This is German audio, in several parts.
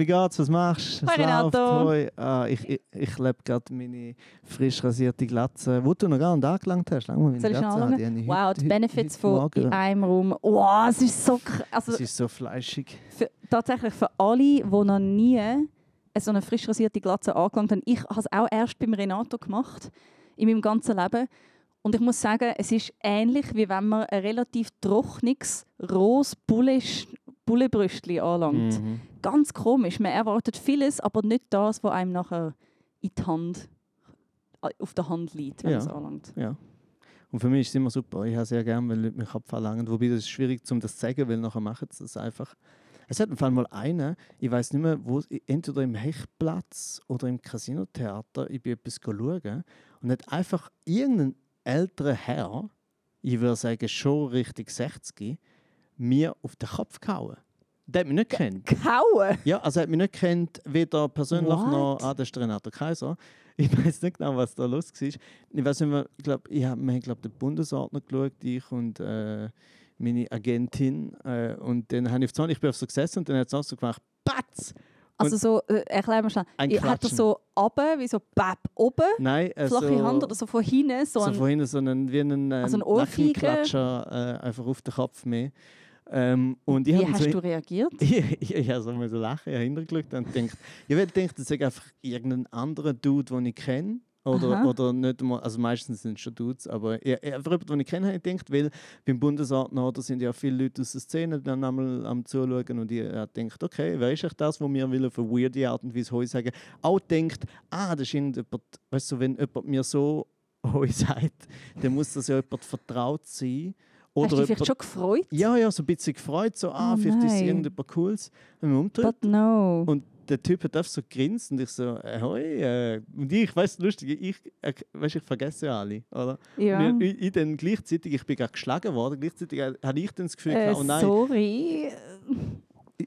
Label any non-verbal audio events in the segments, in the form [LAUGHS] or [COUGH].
wie geht's? Was machst du? Renato. Hoi. Ah, ich ich, ich lebe gerade meine frisch rasierte Glatze, wo du noch gar nicht angelangt hast. Lang mal meine Soll ich Glatze. Die anschauen? habe ich Wow, heute- die Benefits heute von Morgen- in einem Raum. Wow, es ist so krass. Also, Es ist so fleischig. für, tatsächlich für alle, die noch nie so eine frisch rasierte Glatze angelangt haben. Ich habe es auch erst beim Renato gemacht, in meinem ganzen Leben. Und ich muss sagen, es ist ähnlich, wie wenn man ein relativ trockenes, rohes Bulle- Bullebrüstchen anlangt. Mhm. Ganz komisch. Man erwartet vieles, aber nicht das, was einem nachher in die Hand, auf der Hand liegt, wenn Ja. es anlangt. Ja. Und für mich ist es immer super. Ich habe sehr gerne, wenn Leute mich abverlangen. Wobei das ist schwierig, um das zu sagen, weil nachher machen sie das einfach. Es hat im Fall mal einen, ich weiß nicht mehr, wo, entweder im Hechtplatz oder im Casinotheater, ich bin etwas schauen und hat einfach irgendein älterer Herr, ich würde sagen schon Richtung 60, mir auf den Kopf gehauen. Der hat mich nicht kennt. Kauen! Ja, also er hat mich nicht kennt, weder persönlich What? noch ah, das ist der Renato Kaiser. Ich weiß nicht genau, was da los war. Ich weiß nicht mehr, ich glaube, ich hab, wir haben glaub, den Bundesordner geschaut, ich und äh, meine Agentin. Äh, und dann habe ich auf Zahn, ich bin auf so gesessen und dann hat es auch so gemacht, Batz! Also so, äh, erklär mir schnell. Ein Hat er Klatschen. so runter, wie so Bap oben, Nein, äh, flache so, Hand oder so von hinten, so, so ein... vorhin so einen, wie einen, äh, Also ein Ohrfeige? Nackenklatscher äh, einfach auf den Kopf mehr. Ähm, und ich Wie hast so du reagiert? [LAUGHS] ich, ich, habe so müssen lachen, ich habe hintergeschaut und gedacht, ich hätte gedacht, das ist einfach irgendein anderer Dude, den ich kenne. Oder, Aha. oder nicht mal, also meistens sind es schon Dudes, aber ich, ich- einfach jemanden, den ich kenne, habe ich gedacht, weil beim oder sind ja viele Leute aus der Szene dann einmal am Zuschauen und ich habe gedacht, okay, wer ist das, was mir will auf eine weirde Art und Weise Hoi sagen? Auch denkt, ah, das ist irgendjemand, weißt du, wenn jemand mir so Hoi [LAUGHS] sagt, dann muss das ja jemand vertraut sein. Hast du dich vielleicht schon gefreut? ja, ja, so ein bisschen gefreut, so, ah, Oh vielleicht ist irgendjemand Cooles. Wenn man. But no. Und der Typ hat einfach so grinst und ich so, äh, hoi. Äh. Und ich, weißt du, lustig, ich, äh, weißt, ich vergesse ja alle, oder? ja. Und ich, ich dann gleichzeitig, ich bin gerade geschlagen worden, gleichzeitig äh, hatte ich dann das Gefühl, Äh, gehabt, oh nein, sorry.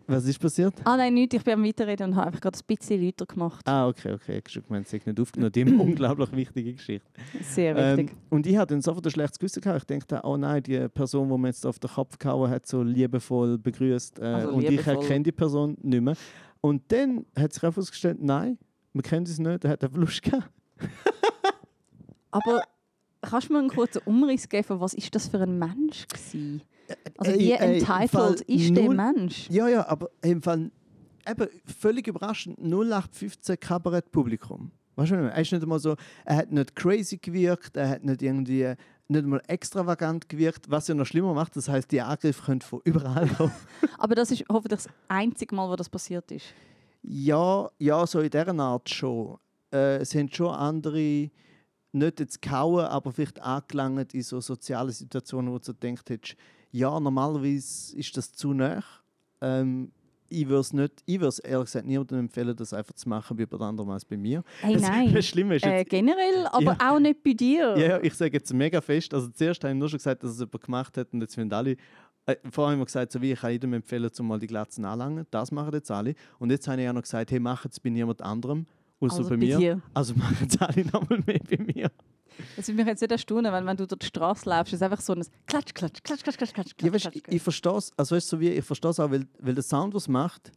Was ist passiert? Ah nein, nicht. Ich bin am Weiterreden und habe einfach gerade ein bisschen lauter gemacht. Ah, okay, okay, ich habe gemeint, ist nicht aufgenommen, die [COUGHS] unglaublich wichtige Geschichte. Sehr Ähm, wichtig. und ich hatte dann sofort ein schlechtes Gewissen gehabt. Ich dachte, oh nein, die Person, die mir jetzt auf den Kopf gehauen hat, so liebevoll begrüßt. Äh, Also und ich liebevoll. erkenne die Person nicht mehr. Und dann hat sich herausgestellt, nein, wir kennen sie nicht, er hat einfach Lust gehabt. [LAUGHS] Aber kannst du mir einen kurzen Umriss geben, was ist das für ein Mensch gewesen? Also Ey, wie Fall entitled ist der Mensch? Ja, ja, aber im Fall eben völlig überraschend 0815 Kabarettpublikum. Weißt du, er ist nicht einmal so, er hat nicht crazy gewirkt, er hat nicht irgendwie nicht mal extravagant gewirkt, was ja noch schlimmer macht. Das heißt, die Angriffe können von überall [LAUGHS] kommen. Aber das ist hoffentlich das einzige Mal, wo das passiert ist. Ja, ja, so in dieser Art schon. Äh, es sind schon andere, nicht jetzt kauen, aber vielleicht angelangt in so sozialen Situationen, wo du so gedacht hättest, ja, normalerweise ist das zu nah. Ähm, ich würde es nicht, ich würde es ehrlich gesagt niemandem empfehlen, das einfach zu machen bei jemand anderem als bei mir. Hey, nein. Das Schlimme ist Äh, jetzt, generell, aber Ja. auch nicht bei dir. ja, ich sage jetzt mega fest, also zuerst habe ich nur schon gesagt, dass es jemand gemacht hat und jetzt finden alle, äh, vorher haben wir gesagt, so wie ich kann jedem empfehlen, zum mal die Glatzen anlangen, das machen jetzt alle. Und jetzt habe ich auch noch gesagt, hey, mach es bei niemand anderem, außer Also bei bei mir. dir. Also [LAUGHS] machen es alle nochmal mehr bei mir. Es würde mich jetzt nicht erstaunen, wenn, wenn du durch die Straße läufst, ist einfach so ein Klatsch, Klatsch, Klatsch, Klatsch, Klatsch, Klatsch, Ja, Klatsch, weißt, Klatsch. ich, ich verstehe es, also weißt, du, so wie, ich verstehe es auch, weil, weil der Sound, was es macht,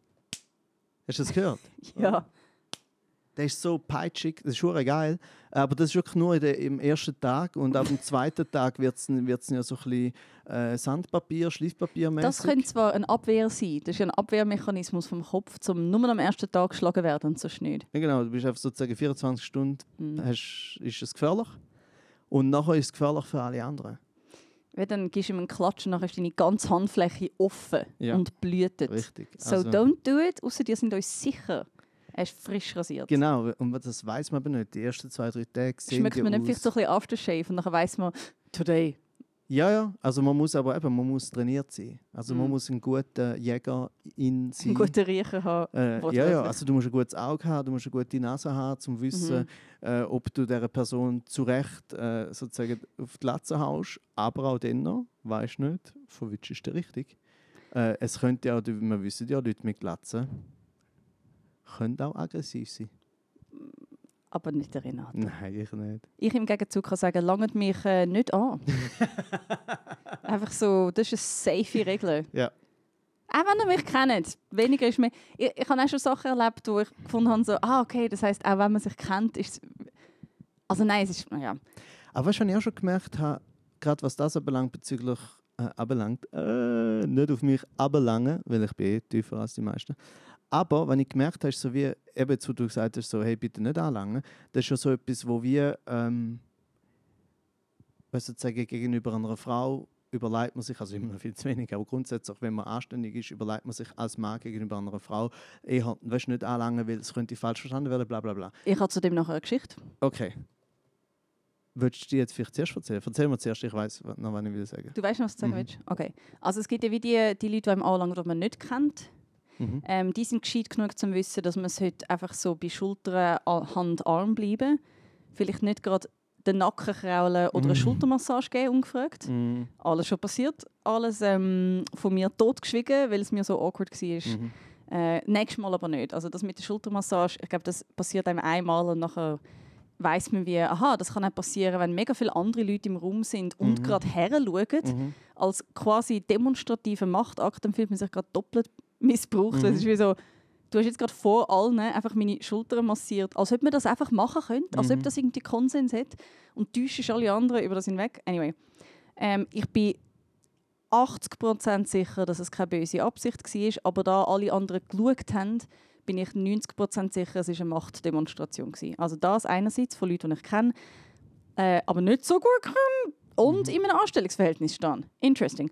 hast du das gehört? [LAUGHS] Ja. Der ist so peitschig, das ist schon geil. Aber das ist wirklich nur der, im ersten Tag und ab dem zweiten Tag wird es ja so ein bisschen äh, Sandpapier, Schleifpapier Das könnte zwar eine Abwehr sein, das ist ein Abwehrmechanismus vom Kopf, um nur am ersten Tag geschlagen werden und sonst nicht. Ja, genau, du bist einfach sozusagen 24 Stunden, Mhm. hast, ist es gefährlich. Und nachher ist es gefährlich für alle anderen. Weil dann gibst du ihm einen Klatsch und dann ist deine ganze Handfläche offen Ja. und blühtet. Richtig. So Also- don't do it, außer die sind uns sicher. Er ist frisch rasiert. Genau, und das weiß man aber nicht. Die ersten zwei, drei Tage sehen Schmeckt man nicht aus. vielleicht so ein bisschen Aftershave und dann weiss man, today. Ja, ja. Also man muss aber eben, man muss trainiert sein. Also man Mhm. muss ein guter Jäger in sein. Einen guten Riechen haben. Äh, ja, ja, also du musst ein gutes Auge haben, du musst eine gute Nase haben, um zu wissen, Mhm. äh, ob du dieser Person zu Recht äh, sozusagen auf die Latze haust. Aber auch dann noch, weißt du nicht, von welchem ist der richtig. Äh, es könnte ja, wir wissen ja, Leute mit Glatzen können auch aggressiv sein. Aber nicht der Renato. Nein, ich nicht. Ich im Gegenzug kann sagen, langt mich äh, nicht an. [LAUGHS] Einfach so, das ist eine safe Regel. Ja. Auch wenn ihr mich kennt, weniger ist mehr. Ich, ich habe auch schon Sachen erlebt, wo ich gefunden habe, so, ah, okay, das heisst, auch wenn man sich kennt, ist es. Also nein, es ist. Ja. Aber was ich auch schon gemerkt habe, gerade was das anbelangt, bezüglich äh, anbelangt, äh, nicht auf mich ablangen, weil ich bin eh tiefer als die meisten. Aber wenn ich gemerkt habe, so wie, eben wo du gesagt hast, so, hey, bitte nicht anlangen, das ist schon so etwas, wo wir, ähm, sozusagen gegenüber einer Frau überlegt man sich, also immer noch viel zu wenig, aber grundsätzlich, wenn man anständig ist, überlegt man sich als Mann gegenüber einer Frau, eher, weißt, nicht anlangen, weil es könnte falsch verstanden werden, bla bla bla. Ich habe zudem noch eine Geschichte. Okay. Würdest du die jetzt vielleicht zuerst erzählen? Erzähl mir zuerst, ich weiß noch, was ich will sagen. Du weißt noch, was du sagen Mhm. willst? Okay. Also es gibt ja wie die, die Leute, die einem anlangen, die man nicht kennt. Mhm. Ähm, die sind gescheit genug, um zu wissen, dass man sollte einfach so bei Schultern, Hand, Arm bleiben. Vielleicht nicht gerade den Nacken kraulen oder eine Mhm. Schultermassage geben, ungefragt. Mhm. Alles schon passiert. Alles ähm, von mir totgeschwiegen, weil es mir so awkward war. Mhm. Äh, nächstes Mal aber nicht. Also das mit der Schultermassage, ich glaube, das passiert einem einmal und nachher weiß man wie, aha, das kann auch passieren, wenn mega viele andere Leute im Raum sind und Mhm. gerade her schauen, Mhm. als quasi demonstrativer Machtakt, dann fühlt man sich gerade doppelt missbraucht. Mhm. Es ist wie so, du hast jetzt gerade vor allen einfach meine Schultern massiert, als ob man das einfach machen könnte, als ob Mhm. das irgendwie Konsens hat und täuschst alle anderen über das hinweg. Anyway, ähm, ich bin 80% sicher, dass es keine böse Absicht war, aber da alle anderen geschaut haben, bin ich 90% sicher, es war eine Machtdemonstration. Gewesen. Also das einerseits von Leuten, die ich kenne, äh, aber nicht so gut können und in einem Anstellungsverhältnis stehen. Interesting.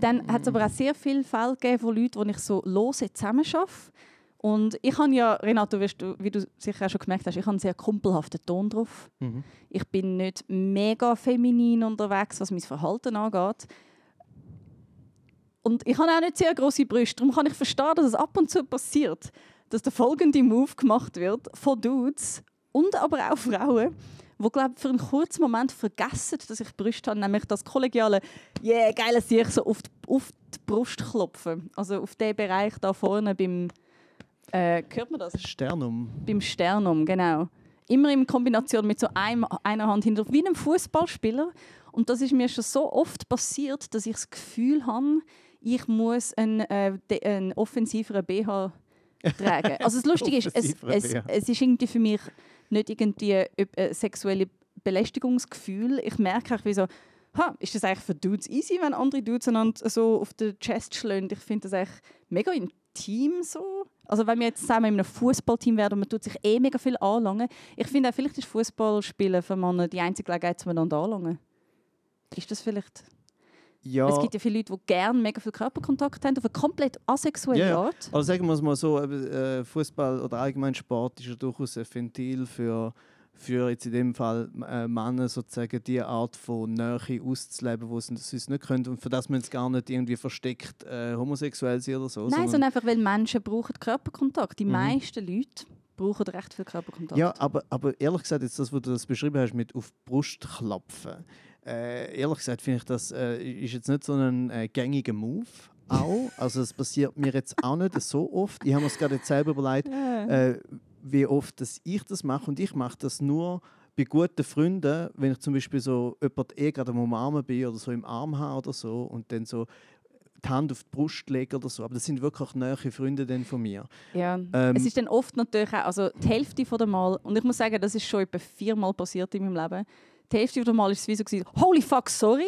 Dann hat es aber auch sehr viele Fälle gegeben von Leuten, wo ich so lose zusammenarbeite. Und ich habe ja, Renato, wie du sicher auch schon gemerkt hast, ich habe einen sehr kumpelhaften Ton drauf. Mhm. Ich bin nicht mega feminin unterwegs, was mein Verhalten angeht. Und ich habe auch nicht sehr große Brüste. Darum kann ich verstehen, dass es ab und zu passiert, dass der folgende Move gemacht wird von Dudes und aber auch Frauen, die glaube für einen kurzen Moment vergessen, dass ich Brüste habe, nämlich das kollegiale «Yeah, geil, sich so auf die, auf die Brust klopfen». Also auf den Bereich da vorne beim... Äh, hört man das? Sternum. beim Sternum, genau. Immer in Kombination mit so einem, einer Hand hinter, wie einem Fußballspieler. Und das ist mir schon so oft passiert, dass ich das Gefühl habe, ich muss einen, äh, einen offensiveren BH tragen. Also das Lustige ist, es, es, es ist irgendwie für mich nicht irgendwie ein äh, sexuelle Belästigungsgefühl. Ich merke auch wie so, ha, ist das eigentlich für Dudes easy, wenn andere Dudes einander so auf den Chest schlagen? Ich finde das eigentlich mega intim so. Also wenn wir jetzt zusammen in einem Fußballteam wären und man tut sich eh mega viel anlangen. Ich finde auch, vielleicht ist Fußballspielen für Männer die einzige Gelegenheit, um einander anlangen. Ist das vielleicht? Ja, Es gibt ja viele Leute, die gerne mega viel Körperkontakt haben, auf eine komplett asexuelle ja. Art. also sagen wir es mal so, äh, Fußball oder allgemein Sport ist ja durchaus ein Ventil für, für jetzt in dem Fall äh, Männer sozusagen die Art von Nähe auszuleben, wo sie sonst nicht können und für das müssen sie gar nicht irgendwie versteckt äh, homosexuell sein oder so. Nein, sondern- sondern einfach, weil Menschen brauchen Körperkontakt. Die Mhm. meisten Leute brauchen recht viel Körperkontakt. Ja, aber, aber ehrlich gesagt, jetzt das, was du das beschrieben hast mit auf Brust klopfen, äh, ehrlich gesagt finde ich, das äh, ist jetzt nicht so ein äh, gängiger Move. Auch. Also es passiert mir jetzt auch nicht so oft. Ich habe mir es gerade jetzt selber überlegt, äh, wie oft dass ich das mache. Und ich mache das nur bei guten Freunden, wenn ich zum Beispiel so jemanden eh gerade am Umarmen bin oder so im Arm habe oder so und dann so die Hand auf die Brust lege oder so. Aber das sind wirklich nahe Freunde dann von mir. Ja. Ähm, es ist dann oft natürlich auch, also die Hälfte von der Mal, und ich muss sagen, das ist schon etwa viermal passiert in meinem Leben, die Hälfte von der Mal ist es wie so gewesen, holy fuck, sorry.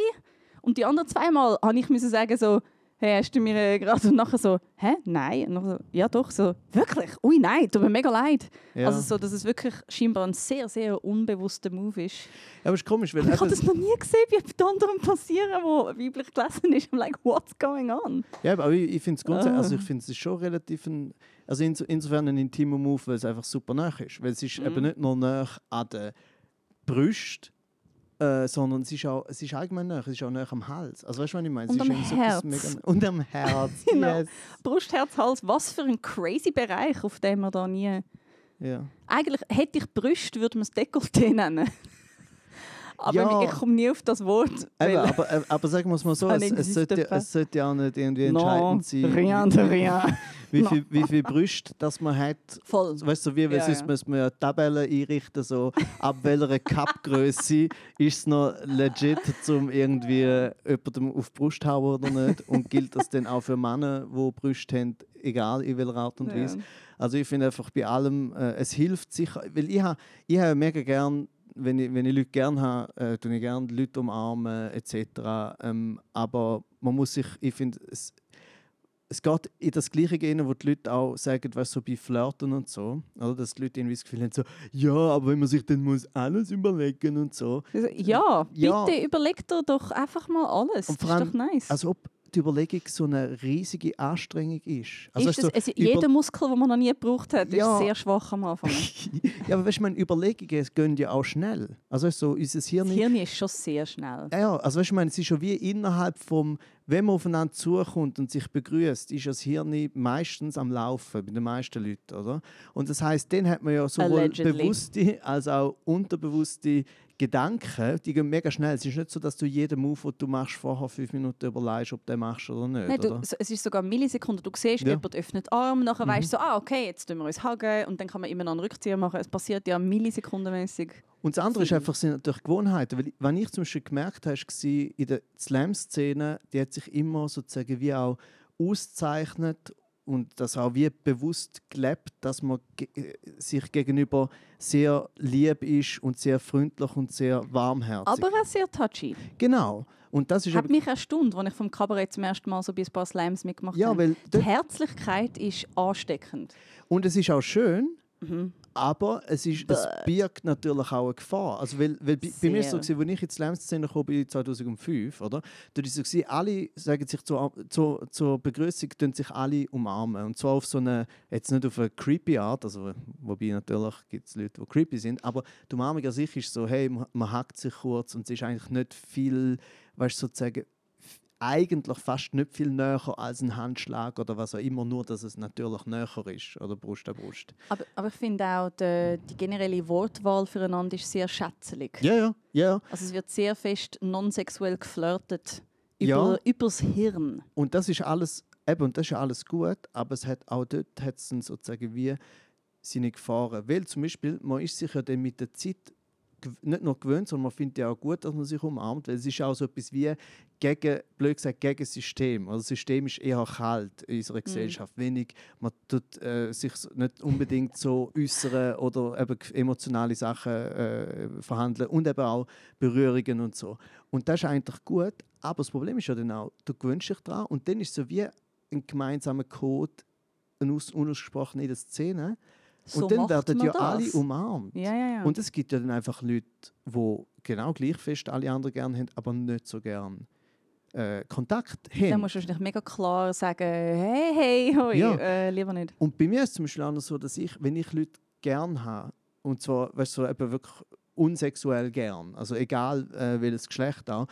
Und die anderen zweimal habe ich müssen sagen so, hey, hast du mir äh, gerade und nachher so, hä, nein? Und nachher so, ja doch, so, wirklich? Ui, nein, tut mir mega leid. Ja. Also so, dass es wirklich scheinbar ein sehr, sehr unbewusster Move ist. ja, aber es ist komisch, weil ich habe das noch nie gesehen, wie bei anderen passieren, wo weiblich gelesen ist. I'm like, what's going on? Ja, aber ich, ich finde es grundsätzlich, Ah. also ich finde es schon relativ ein, also inso, insofern ein intimer Move, weil es einfach super nah ist. Weil es ist Mhm. eben nicht nur nah an den Brüsten, äh, sondern es ist, auch, es ist allgemein nah, es ist auch nah am Hals. Also weißt du, was ich meine? Und am Herz. Mega, und am Herz, [LAUGHS] Genau. yes. Brust, Herz, Hals, was für ein crazy Bereich, auf dem wir da nie... Ja. Eigentlich hätte ich Brüste, würde man es Dekolleté nennen. Aber Ja. ich komme nie auf das Wort. Eben, aber, äh, aber sagen wir es mal so, es, es, sollte, es sollte ja auch nicht irgendwie entscheidend sein, rien de rien. [LAUGHS] wie, Non. viel, wie viel Brüste dass man hat. Voll. Weißt du, wie Ja, sonst ja. müssen wir ja Tabellen einrichten, so ab welcher [LAUGHS] Cup-Größe ist es noch legit, um irgendwie jemandem auf die Brust zu hauen oder nicht. Und gilt das dann auch für Männer, die Brüste haben, egal in welcher Art und Weise. Ja. Also ich finde einfach bei allem, äh, es hilft sicher, weil ich habe ich ha mega gern, wenn ich, wenn ich Leute gerne habe, äh, tue ich gerne Leute umarmen etc. Ähm, aber man muss sich, ich finde, es, es geht in das Gleiche gehen, wo die Leute auch sagen, weißt, so bei Flirten und so, oder, dass die Leute irgendwie das Gefühl haben, so, ja, aber wenn man sich dann muss alles überlegen und so. Also, Ja, Ja. bitte überleg dir doch einfach mal alles. Und das ist allem, doch nice. Als ob die Überlegung so eine riesige Anstrengung ist. Also, ist das, so also, jeder Muskel, den man noch nie gebraucht hat, Ja. ist sehr schwach am Anfang. [LAUGHS] ja, aber weißt du, meine Überlegungen gehen ja auch schnell. Also so, unser Hirn Das Hirn ist schon sehr schnell. Ja, also weißt du, meine, es ist schon wie innerhalb vom, wenn man aufeinander zukommt und sich begrüßt, ist das Hirn meistens am Laufen bei den meisten Leuten, oder? Und das heißt, dann hat man ja sowohl Allegedly. bewusste als auch unterbewusste Gedanken, die gehen mega schnell. Es ist nicht so, dass du jeden Move, den du machst, vorher fünf Minuten überlegst, ob du den machst oder nicht, Nein, du, oder? es ist sogar Millisekunden. Du siehst, Ja. jemand öffnet den Arm, nachher Mhm. weißt du so, ah, okay, jetzt tun wir uns hagen und dann kann man immer noch einen Rückzieher machen. Es passiert ja millisekundenmäßig. Und das andere ist einfach sind natürlich Gewohnheiten. Weil, wenn ich zum Beispiel gemerkt habe, war in der Slam-Szene, die hat sich immer sozusagen wie auch auszeichnet und das auch wie bewusst gelebt, dass man ge äh, sich gegenüber sehr lieb ist und sehr freundlich und sehr warmherzig. Aber auch sehr touchy. genau. Und das ist Hat mich erstaunt, als ich vom Kabarett zum ersten Mal so bei ein paar Slams mitgemacht ja, habe. weil Die Herzlichkeit ist ansteckend. und es ist auch schön, Mhm. Aber es, ist, es birgt natürlich auch eine Gefahr. Also, weil, weil bei, bei mir ist es so, als ich in die Slam-Szene kam, bin 2005, oder? Da ist es so, alle sagen sich zur, zur, zur Begrüßung sich alle umarmen. Und zwar auf so eine, jetzt nicht auf eine creepy Art, also, wobei natürlich gibt es Leute, die creepy sind, aber die Umarmung an sich ist so, hey, man, man hackt sich kurz und es ist eigentlich nicht viel, weißt du, sozusagen, eigentlich fast nicht viel näher als ein Handschlag oder was auch immer, nur dass es natürlich näher ist, oder Brust an Brust. Aber, aber ich finde auch, die, die generelle Wortwahl füreinander ist sehr schätzelig. Ja, ja, ja. Also es wird sehr fest non-sexuell geflirtet über, Ja. übers Hirn. Und das ist alles, eben, und das ist alles gut, aber es hat auch dort hat es sozusagen wie seine Gefahren. Weil zum Beispiel, man ist sich ja dann mit der Zeit nicht nur gewöhnt, sondern man findet ja auch gut, dass man sich umarmt, weil es ist auch so etwas wie gegen, blöd gesagt, gegen das System. Also das System ist eher kalt in unserer Gesellschaft. Wenig, man tut äh, sich nicht unbedingt so äußern oder eben emotionale Sachen äh, verhandeln und eben auch Berührungen und so. Und das ist eigentlich gut, aber das Problem ist ja dann auch, du gewöhnst dich daran und dann ist es so wie ein gemeinsamer Code, ein aus- unausgesprochen in der Szene. So und dann werden ja alle umarmt. Ja, ja, ja. Und es gibt ja dann einfach Leute, die genau gleich fest alle anderen gerne haben, aber nicht so gern äh, Kontakt dann haben. musst du wahrscheinlich mega klar sagen, hey, hey, hoi, Ja. äh, lieber nicht. Und bei mir ist es zum Beispiel auch noch so, dass ich, wenn ich Leute gern habe, und zwar weißt du, so eben wirklich unsexuell gern, also egal äh, welches Geschlecht auch,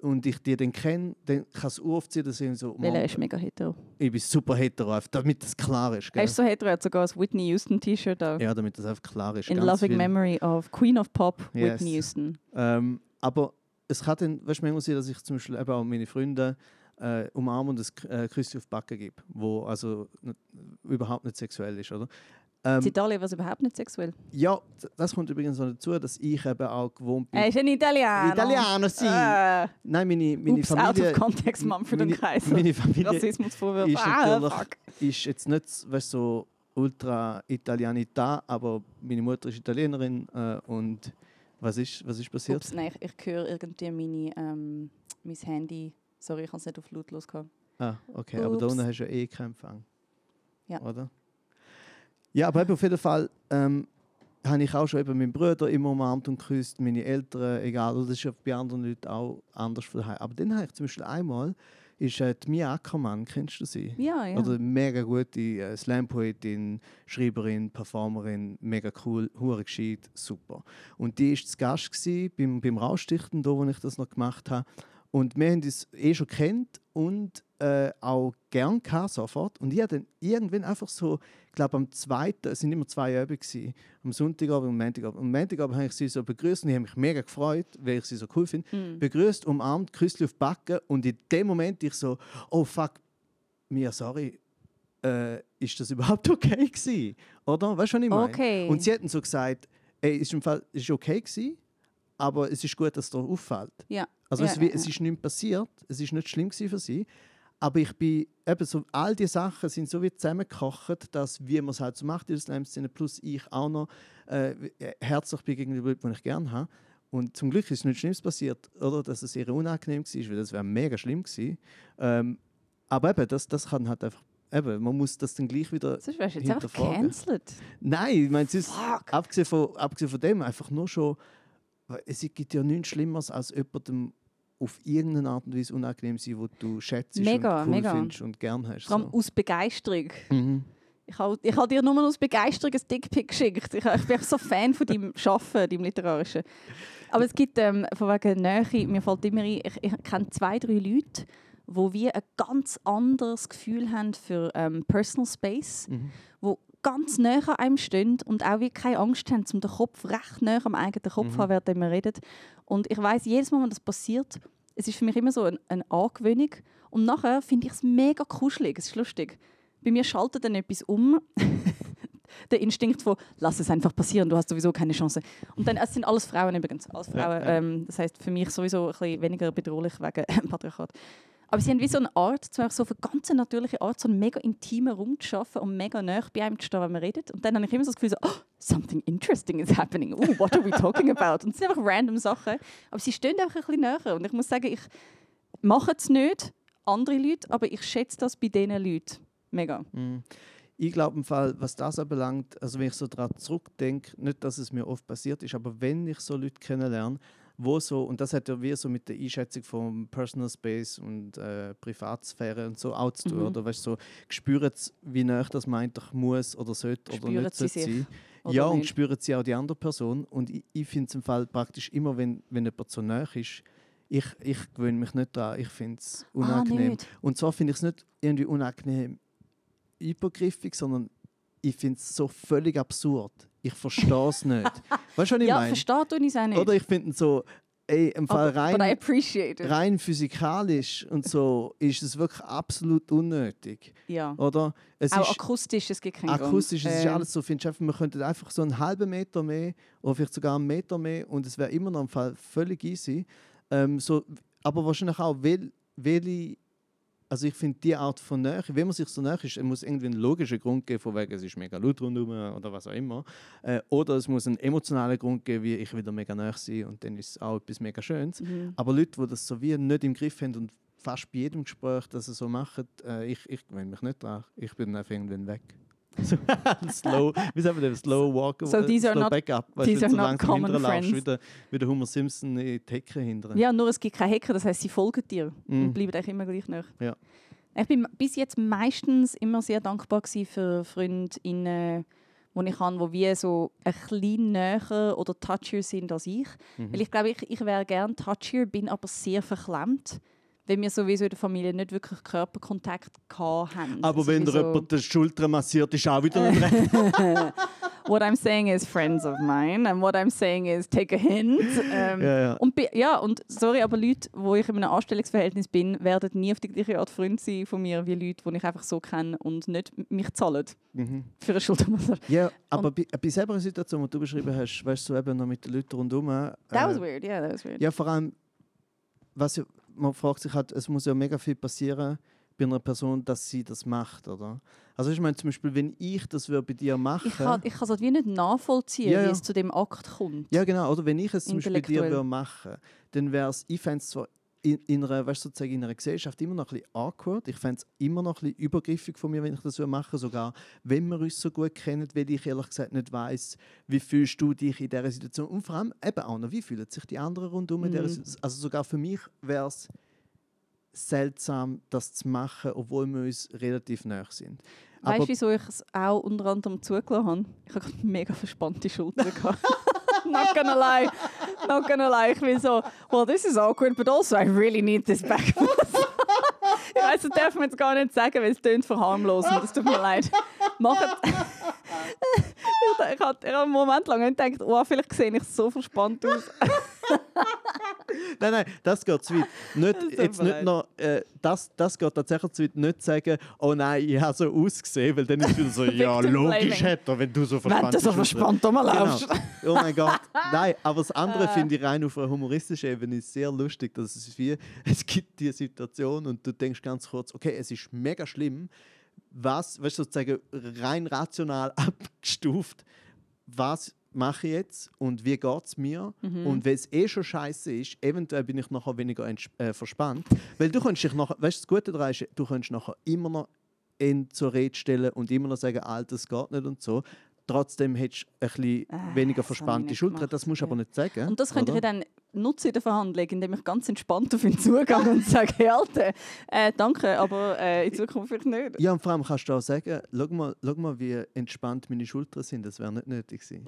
und ich die dann kenne, dann kann es oft sein, dass ich so, Weil er ist mega hetero. ich bin super hetero, damit das klar ist. Er Gell? ist so hetero, er hat sogar ein Whitney Houston T-Shirt an. Ja, damit das einfach klar ist. In loving viel. memory of Queen of Pop, Yes. Whitney Houston. Ähm, aber es kann dann, weißt du, manchmal sein, dass ich zum Beispiel eben auch meine Freunde äh, umarme und ein äh, Küsschen auf die Backe gebe, wo also nicht, überhaupt nicht sexuell ist, oder? Ähm, In Italien war es überhaupt nicht sexuell. ja, das kommt übrigens noch dazu, dass ich eben auch gewohnt bin. Er ist ein Italiener. Italiano, sì. Äh, Nein, meine, meine Ups, out Familie... of context, Manfred und meine, Kaiser. meine Familie Rassismusvorwürfe. ist Ah, ist jetzt nicht weißt, so ultra Italianità, aber meine Mutter ist Italienerin äh, und was ist, was ist passiert? Ups, nein, ich, ich höre irgendwie meine, ähm, mein Handy. Sorry, ich kann es nicht auf lautlos gehabt. Ah, okay, aber da Ups. unten hast du ja eh keinen Empfang. Ja. Oder? Ja, aber auf jeden Fall ähm, habe ich auch schon eben meinen Bruder immer umarmt und geküsst, meine Eltern, egal. Das ist bei anderen Leuten auch anders. Aber dann habe ich zum Beispiel einmal, ist äh, die Mia Ackermann, kennst du sie? Ja, ja. Oder mega gute äh, Slam-Poetin, Schreiberin, Performerin, mega cool, hure gescheit, super. Und die war zu Gast beim, beim Rausstichten, da wo ich das noch gemacht habe. Und wir haben uns eh schon kennt und äh, auch gern gehabt, sofort. Und ich habe dann irgendwann einfach so, ich glaube am zweiten, es sind immer zwei Abende gewesen, am Sonntagabend und am Montagabend. Am Montagabend habe ich sie so begrüßt und ich habe mich mega gefreut, weil ich sie so cool finde. Mhm. Begrüßt, umarmt, Küsschen auf die Backen und in dem Moment ich so, oh fuck, Mia, sorry, äh, ist das [LAUGHS] überhaupt okay gewesen? Oder? Weißt du, was ich meine? Okay. Und sie hatten so gesagt, ey, ist im Fall ist okay gewesen, aber es ist gut, dass dir auffällt. Ja. Also Ja, es, ja, es ist nichts passiert, es ist nicht schlimm für sie. Aber ich bin eben so, all die Sachen sind so wie zusammengekocht, dass wie man es halt so macht in der Slam-Szene, plus ich auch noch äh, herzlich bin gegenüber Leuten, die ich gerne habe. Und zum Glück ist nichts Schlimmes passiert, oder? Dass es ihr unangenehm war, weil das wäre mega schlimm gewesen. Ähm, aber eben, das, das kann halt einfach, eben, man muss das dann gleich wieder Sonst wärst du jetzt einfach cancelled. Nein, ich meine, es ist, abgesehen, von, abgesehen von dem, einfach nur schon, es gibt ja nichts Schlimmeres, als jemandem auf irgendeine Art und Weise unangenehm sein, wo du schätzt Mega, und cool mega. findest und gern hast. Vor allem So. aus Begeisterung. Mhm. Ich habe ich hab dir nur aus Begeisterung ein Dickpick geschickt. Ich, ich bin echt so Fan von deinem [LAUGHS] Arbeiten, deinem Literarischen. Aber es gibt ähm, von wegen Nähe, mir fällt immer ein, ich, ich kenne zwei, drei Leute, die wie ein ganz anderes Gefühl haben für ähm, Personal Space, Mhm. wo ganz nah an einem stehen und auch wie keine Angst haben, um den Kopf recht nah am eigenen Kopf Mhm. haben, während wir reden. Und ich weiß jedes Mal, wenn das passiert, es ist für mich immer so ein, eine Angewöhnung. Und nachher finde ich es mega kuschelig, es ist lustig. Bei mir schaltet dann etwas um. [LAUGHS] Der Instinkt von, lass es einfach passieren, du hast sowieso keine Chance. Und dann, es sind alles Frauen übrigens, alles Frauen. Ja, ja. Ähm, das heißt für mich sowieso ein bisschen weniger bedrohlich wegen [LAUGHS] Patriarchat. Aber sie haben wie so eine Art, zwar so auf eine ganz natürliche Art, so einen mega intimen Raum zu schaffen und mega nah bei einem zu stehen, wenn man redet. Und dann habe ich immer so das Gefühl, so, oh, something interesting is happening. Oh, what are we talking about? Und es sind einfach random Sachen. Aber sie stehen einfach ein bisschen näher. Und ich muss sagen, ich mache es nicht, andere Leute, aber ich schätze das bei diesen Leuten. Mega. Mhm. Ich glaube im Fall, was das anbelangt, also wenn ich so daran zurückdenke, nicht, dass es mir oft passiert ist, aber wenn ich so Leute kennenlerne, wo so, und das hat ja wie so mit der Einschätzung von Personal Space und äh, Privatsphäre und so auch zu tun, Mhm. oder weißt du, so, spüren sie, wie nah das meint doch muss oder sollte oder Spüren nicht sie sollte sein. oder Ja, und nicht? spüren sie auch die andere Person. Und ich, ich finde es im Fall praktisch immer, wenn, wenn jemand so nah ist, ich, ich gewöhne mich nicht daran, ich finde es Ah, unangenehm. nicht. Und zwar finde ich es nicht irgendwie unangenehm übergriffig, sondern ich finde es so völlig absurd. Ich verstehe es nicht. [LAUGHS] Weißt du, was ich Ja, meine? versteht du es auch nicht. Oder ich finde es so, ey, im Fall aber, but I rein, it. rein physikalisch und so ist es wirklich absolut unnötig. Ja. Oder? Es Auch ist akustisch, es gibt keinen akustisch, Grund. es ist Ähm, alles so, findest du einfach, wir könnten einfach so einen halben Meter mehr oder vielleicht sogar einen Meter mehr und es wäre immer noch im Fall völlig easy. Ähm, so, aber wahrscheinlich auch, weil, weil ich, also ich finde die Art von Nähe, wenn man sich so näher ist, es muss irgendwie einen logischen Grund geben, von wegen es ist mega laut rundherum oder was auch immer. Äh, oder es muss einen emotionalen Grund geben, wie ich wieder mega näher sein und dann ist es auch etwas mega Schönes. Mhm. Aber Leute, die das so wie nicht im Griff haben und fast bei jedem Gespräch das so machen, äh, ich, ich gewöhne mich nicht dran. Ich bin einfach irgendwann weg. So, [LAUGHS] slow, wie sagen wir das? Slow walk, So these are slow not- backup. Weißt these du, so not common friends. Wie der, wie der Homer Simpson in die Hecke hindern. Ja, nur es gibt keine Hacker, das heißt, sie folgen dir Mm. und bleiben eigentlich immer gleich nach. Ja. Ich bin bis jetzt meistens immer sehr dankbar für Freundinnen, die ich habe, die wie so ein bisschen näher oder touchier sind als ich. Mhm. Weil ich glaube, ich, ich wäre gerne touchier, bin aber sehr verklemmt, weil wir sowieso in der Familie nicht wirklich Körperkontakt gehabt haben. Aber Also wenn dir jemand die Schulter massiert, ist auch wieder nicht recht. [LAUGHS] What I'm saying is friends of mine and what I'm saying is take a hint. Ähm, ja, ja. Und, ja, und sorry, aber Leute, wo ich in einem Anstellungsverhältnis bin, werden nie auf die gleiche Art Freund sein von mir wie Leute, die ich einfach so kenne und nicht mich zahlen Mhm. für eine Schultermassage. ja, aber bei, bei selber Situation, die du beschrieben hast, weißt du, eben noch mit den Leuten rundherum. Äh, That was weird, yeah, that was weird. Ja, vor allem, was ja, man fragt sich halt, es muss ja mega viel passieren bei einer Person, dass sie das macht, oder? Also ich meine zum Beispiel, wenn ich das würde bei dir machen, Ich kann, ich kann es halt wie nicht nachvollziehen, Ja, wie ja. es zu dem Akt kommt. ja genau, oder wenn ich es zum Beispiel bei dir würde machen, dann wäre es, ich fände es zwar in, in, einer, weißt, sozusagen in einer Gesellschaft immer noch ein bisschen awkward, ich fände es immer noch ein bisschen übergriffig von mir, wenn ich das würde machen, sogar wenn wir uns so gut kennen, weil ich ehrlich gesagt nicht weiß, wie fühlst du dich in dieser Situation und vor allem eben auch noch, wie fühlen sich die anderen rundum in dieser Mhm. Situation. Also sogar für mich wäre es seltsam, das zu machen, obwohl wir uns relativ nah sind. Weißt du, wieso ich es auch unter anderem zugelassen habe? Ich habe gerade mega verspannte Schultern. [LAUGHS] gehabt. [LAUGHS] not gonna lie. Not gonna lie. Ich bin so, well, this is awkward, but also I really need this back. ich weiß, das darf man jetzt gar nicht sagen, weil es tönt verharmlosend. Das tut mir leid. Macht. [LAUGHS] ich habe einen Moment lang gedacht, oh, vielleicht sehe ich so verspannt aus. [LAUGHS] nein, nein, das geht zu weit. Nicht, jetzt nicht noch, äh, das, das geht tatsächlich zu weit. Nicht sagen, oh nein, ich habe so ausgesehen, weil dann ist wieder so, [LAUGHS] ja, logisch hätte er, wenn du so Wenn verspannt du so bist. verspannt rumlaufst. Genau. Oh mein Gott. [LAUGHS] Nein, aber das andere Äh. finde ich rein auf einer humoristischen Ebene sehr lustig. Dass es, wie, [LAUGHS] es gibt die Situation und du denkst ganz kurz, okay, es ist mega schlimm. Was, weißt du, sozusagen rein rational abgestuft, was mache ich jetzt und wie geht es mir? Mhm. Und wenn es eh schon scheiße ist, eventuell bin ich nachher weniger äh, verspannt. Weil du kannst dich nachher, weißt du, das Gute daran ist, du kannst nachher immer noch ihn zur Rede stellen und immer noch sagen, Alter, das geht nicht und so. Trotzdem hättest du ein bisschen Ah, weniger verspannte gemacht, Das musst du aber ja. nicht sagen. Und das könnte ich oder? dann nutzen in der Verhandlung, indem ich ganz entspannt auf ihn zugehe und sage, hey Alter, äh, danke, aber äh, in Zukunft vielleicht nicht. Ja, und vor allem kannst du auch sagen, schau mal, schau mal wie entspannt meine Schultern sind. Das wäre nicht nötig gewesen.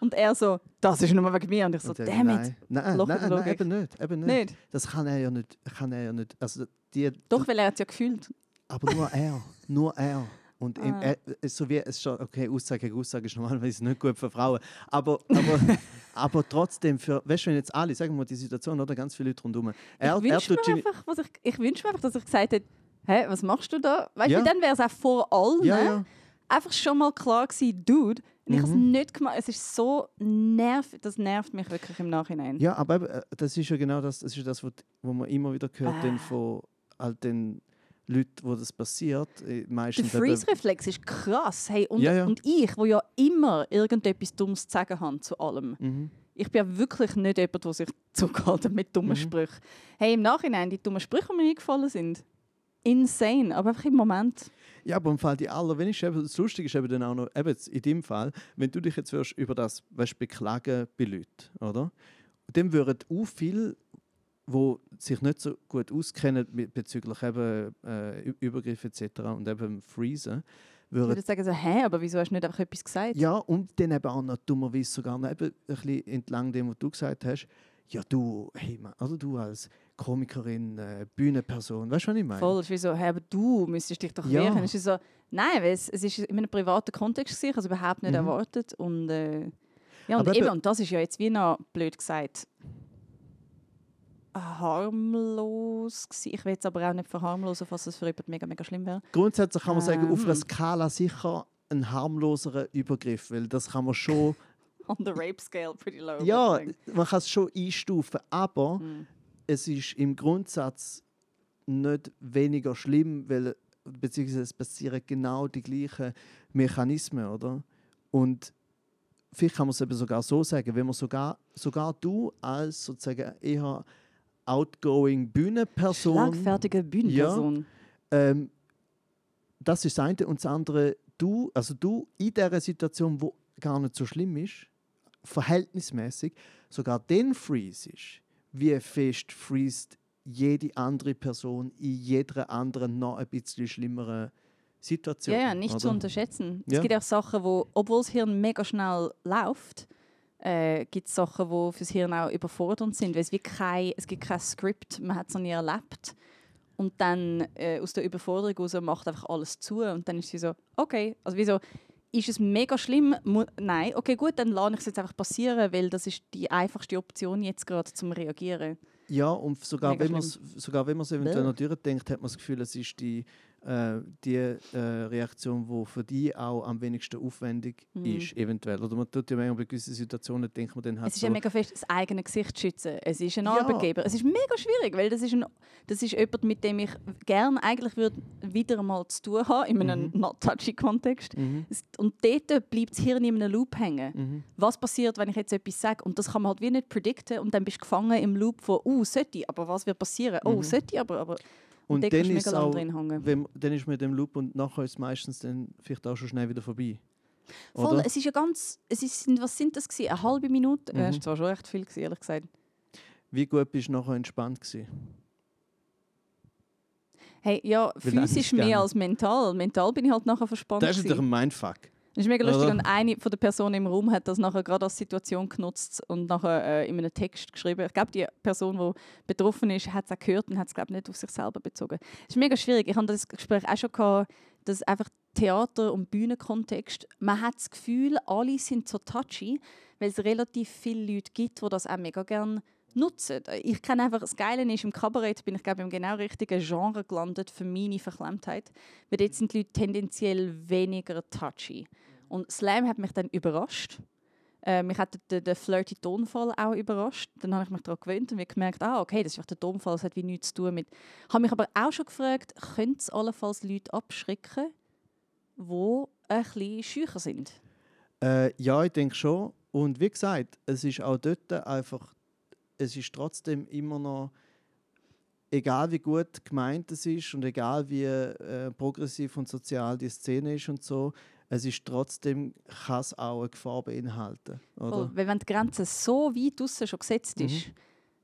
Und er so, das ist nur wegen mir. Und ich so, Und er, damn it. Nein, nein, Loch nein, nein, eben nicht. Eben nicht. Nicht? Das kann er ja nicht. Kann er ja nicht. Also die, Doch, weil er hat es ja gefühlt. Aber nur er. nur er. Und Ah. er, so wie, es schon, okay, Aussage gegen Aussage ist normalerweise nicht gut für Frauen. Aber, aber, [LAUGHS] aber trotzdem, für, weißt du, wenn jetzt alle, sagen wir mal die Situation, oder ganz viele Leute rundherum. Er, ich wünsche mir, einfach, was ich, ich wünsch mir einfach, dass ich gesagt hätte, hä, was machst du da? Weißt du, Ja. dann wäre es auch vor allen ja, ja. Einfach schon mal klar gewesen, Dude. Und ich habe es Mhm. nicht gemacht. Es ist so nervig, das nervt mich wirklich im Nachhinein. Ja, aber äh, das ist ja genau das, das, ist das was, man immer wieder hört Ah. von all den Leuten, wo das passiert. Äh, Der Meistens eben- Freeze-Reflex ist krass. Hey, und, Ja, ja. und ich, wo ja immer irgendetwas Dummes zu sagen habe zu allem. Mhm. Ich bin ja wirklich nicht jemand, der sich [LAUGHS] zurückhaltet mit dummen Mhm. Sprüchen. Hey, im Nachhinein, die dummen Sprüche, die mir eingefallen sind, insane. Aber einfach im Moment. Ja, aber im Fall die allerwenigsten, eben, das Lustige ist eben dann auch noch, eben jetzt in deinem Fall, wenn du dich jetzt würdest über das weißt, beklagen bei Leuten, oder? Dann würden auch viele, die sich nicht so gut auskennen mit, bezüglich eben äh, Ü- Übergriffe etc. und eben Freezen, Ich würden würde sagen so, hä, aber wieso hast du nicht einfach etwas gesagt? Ja, und dann eben auch noch dummerweise sogar noch eben ein bisschen entlang dem, was du gesagt hast. Ja, du, hey, man, also du als Komikerin, äh, Bühnenperson, weißt du, was ich meine? Voll, es ist so, hey, aber du müsstest dich doch Ja. wehren. Es ist so, nein, weil es, es ist in einem privaten Kontext ich habe es überhaupt nicht Mhm. erwartet. Und, äh, ja, und Aber eben, und das ist ja jetzt wie noch, blöd gesagt, harmlos gewesen. Ich will jetzt aber auch nicht verharmlosen, falls es für jemanden mega, mega schlimm wäre. Grundsätzlich kann man sagen, auf einer Ähm. Skala sicher ein harmloserer Übergriff, weil das kann man schon, [LAUGHS] On the rape scale, pretty low. ja, man kann es schon einstufen, aber mm. Es ist im Grundsatz nicht weniger schlimm, weil beziehungsweise es passieren genau die gleichen Mechanismen, oder? Und vielleicht kann man es eben sogar so sagen, wenn man sogar, sogar du als sozusagen eher outgoing Bühnenperson, Schlagfertige Bühnenperson. ähm, das ist das eine und das andere, du, also du in dieser Situation, wo gar nicht so schlimm ist, verhältnismäßig, sogar den freeze ist, wie fest freest jede andere Person in jeder anderen noch ein bisschen schlimmeren Situation. Ja, ja, nicht zu oder? unterschätzen. Ja. Es gibt auch Sachen, wo, obwohl das Hirn mega schnell läuft, äh, gibt es Sachen, die fürs Hirn auch überfordernd sind, weil es, wie kein, es gibt kein Skript, man hat es noch nie erlebt. Und dann äh, aus der Überforderung heraus macht einfach alles zu und dann ist sie so, okay, also wieso, ist es mega schlimm? Mu Nein, okay, gut, dann lasse ich es jetzt einfach passieren, weil das ist die einfachste Option jetzt gerade zum Reagieren. Ja, und sogar Mega wenn, man's, sogar wenn man es eventuell noch durchdenkt, hat man das Gefühl, es ist die, äh, die äh, Reaktion, die für die auch am wenigsten aufwendig Mhm. ist, eventuell. Oder man tut ja manchmal bei gewissen Situationen, denkt man dann halt Es ist so, ja mega fest das eigene Gesicht schützen. Es ist ein Ja. Arbeitgeber. Es ist mega schwierig, weil das ist, ein, das ist jemand, mit dem ich gerne eigentlich würde wieder einmal zu tun haben, in einem Mhm. not-touchy-Kontext. mhm, Und dort bleibt das Hirn in einem Loop hängen. mhm. Was passiert, wenn ich jetzt etwas sage? Und das kann man halt wie nicht predikten. Und dann bist du gefangen im Loop von, oh, sollte ich, aber was wird passieren? Oh, Mhm. sollte ich, aber... aber Und dann du ist auch, wenn, dann ist man in dem Loop und nachher ist es meistens dann vielleicht auch schon schnell wieder vorbei. Voll, Oder? es ist ja ganz... Es ist, was sind das gewesen? Eine halbe Minute? Mhm. Mhm. Das war schon recht viel, gewesen, ehrlich gesagt. Wie gut bist du nachher entspannt gewesen? Hey, ja, Weil physisch mehr als mental. Mental bin ich halt nachher verspannt. Das ist gewesen. natürlich ein Mindfuck. Das ist mega lustig. Oder? Und eine von der Personen im Raum hat das nachher gerade als Situation genutzt und nachher äh, in einem Text geschrieben. Ich glaube, die Person, die betroffen ist, hat es auch gehört und hat es, glaube nicht auf sich selber bezogen. Es ist mega schwierig. Ich hatte das Gespräch auch schon gehabt, dass einfach Theater- und Bühnenkontext, man hat das Gefühl, alle sind so touchy, weil es relativ viele Leute gibt, die das auch mega gerne nutzen. Ich kenne einfach, das Geile ist, im Kabarett bin ich glaube im genau richtigen Genre gelandet für meine Verklemmtheit, weil dort sind die Leute tendenziell weniger touchy. Und Slam hat mich dann überrascht. Äh, mich hat der, der flirty Tonfall auch überrascht. Dann habe ich mich daran gewöhnt und gemerkt, ah, okay, das ist der Tonfall, das hat wie nichts zu tun mit... Ich habe mich aber auch schon gefragt, könnte es allenfalls Leute abschrecken, die ein bisschen schücher sind? Äh, ja, ich denke schon. Und wie gesagt, es ist auch dort einfach, es ist trotzdem immer noch, egal wie gut gemeint es ist und egal wie äh, progressiv und sozial die Szene ist und so, es ist trotzdem, kann es auch eine Gefahr beinhalten. Oder? Voll, weil wenn die Grenze so weit draussen schon gesetzt ist,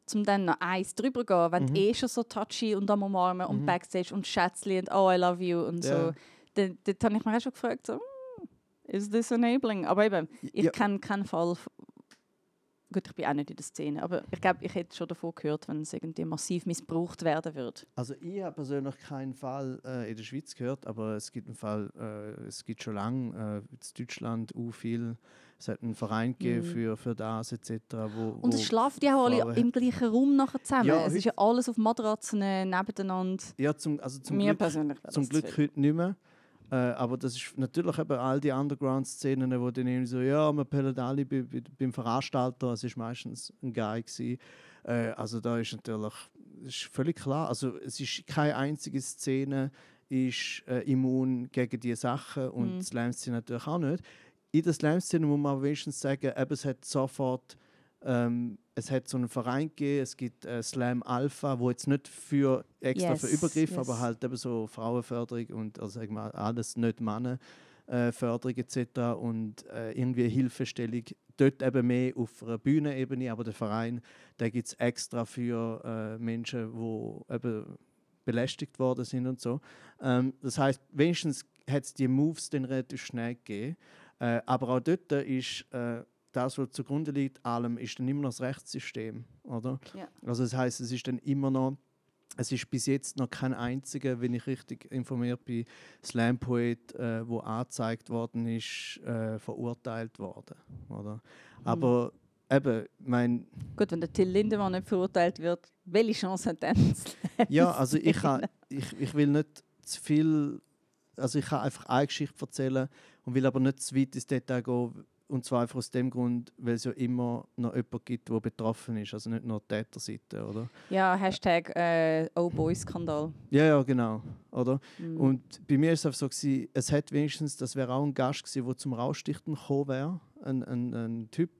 zum dann noch eins drüber gehen, wenn Mhm. du eh schon so touchy und am Umarmen und Mhm. Backstage und Schätzli und oh, I love you und Ja. so, dann, dann habe ich mich auch schon gefragt, so, hm, is this enabling? Aber eben, ich Ja. kenne keinen Fall. Gut, ich bin auch nicht in der Szene, aber ich glaube, ich hätte schon davon gehört, wenn es irgendwie massiv missbraucht werden würde. Also ich habe persönlich keinen Fall äh, in der Schweiz gehört, aber es gibt einen Fall, äh, es gibt schon lange äh, in Deutschland auch viel, es hat einen Verein gegeben Mhm. für, für das etc. Wo, Und wo es schlafen ja auch alle im gleichen Raum nachher zusammen. Ja, es ist ja alles auf Matratzen äh, nebeneinander. Ja, zum, also zum Mir Glück, persönlich zum Glück heute nicht mehr. Äh, aber das ist natürlich eben all die Underground-Szenen, wo dann irgendwie so, ja, wir pellen alle bei, bei, beim Veranstalter, es ist meistens ein Guy gewesen. Äh, also da ist natürlich, ist völlig klar, also es ist keine einzige Szene ist äh, immun gegen diese Sachen und Mhm. die Slam-Szene natürlich auch nicht. In der Slam-Szene muss man wenigstens sagen, eben, es hat sofort ähm, es hat so einen Verein gegeben, es gibt äh, Slam Alpha, wo jetzt nicht für extra für Yes, Übergriff, yes. aber halt eben so Frauenförderung und also sagen wir, alles nicht Männer äh, Förderung etc. und äh, irgendwie Hilfestellung dort eben mehr auf einer Bühnenebene, aber der Verein, der gibt es extra für äh, Menschen, die eben belästigt worden sind und so. Ähm, das heißt, wenigstens hat es die Moves dann relativ schnell gegeben. Äh, aber auch dort ist äh, das, was zugrunde liegt, allem, ist dann immer noch das Rechtssystem, oder? Ja. Also das heißt, es ist dann immer noch, es ist bis jetzt noch kein einziger, wenn ich richtig informiert bin, Slam-Poet, äh, wo angezeigt worden ist, äh, verurteilt worden, oder? Aber eben, mein, Gut, wenn der Till Lindemann nicht verurteilt wird, welche Chance hat er denn? ja, also ich, kann, ich, ich will nicht zu viel, also ich kann einfach eine Geschichte erzählen und will aber nicht zu weit ins Detail gehen, und zwar einfach aus dem Grund, weil es ja immer noch jemanden gibt, der betroffen ist, also nicht nur die Täterseite, oder? Ja, Hashtag äh, Oh Boy-Skandal. Ja, ja, genau, oder? Mhm. Und bei mir war es einfach so, gewesen, es hat wenigstens, das wäre auch ein Gast gewesen, der zum Rausstichten gekommen wäre, ein, ein, ein Typ,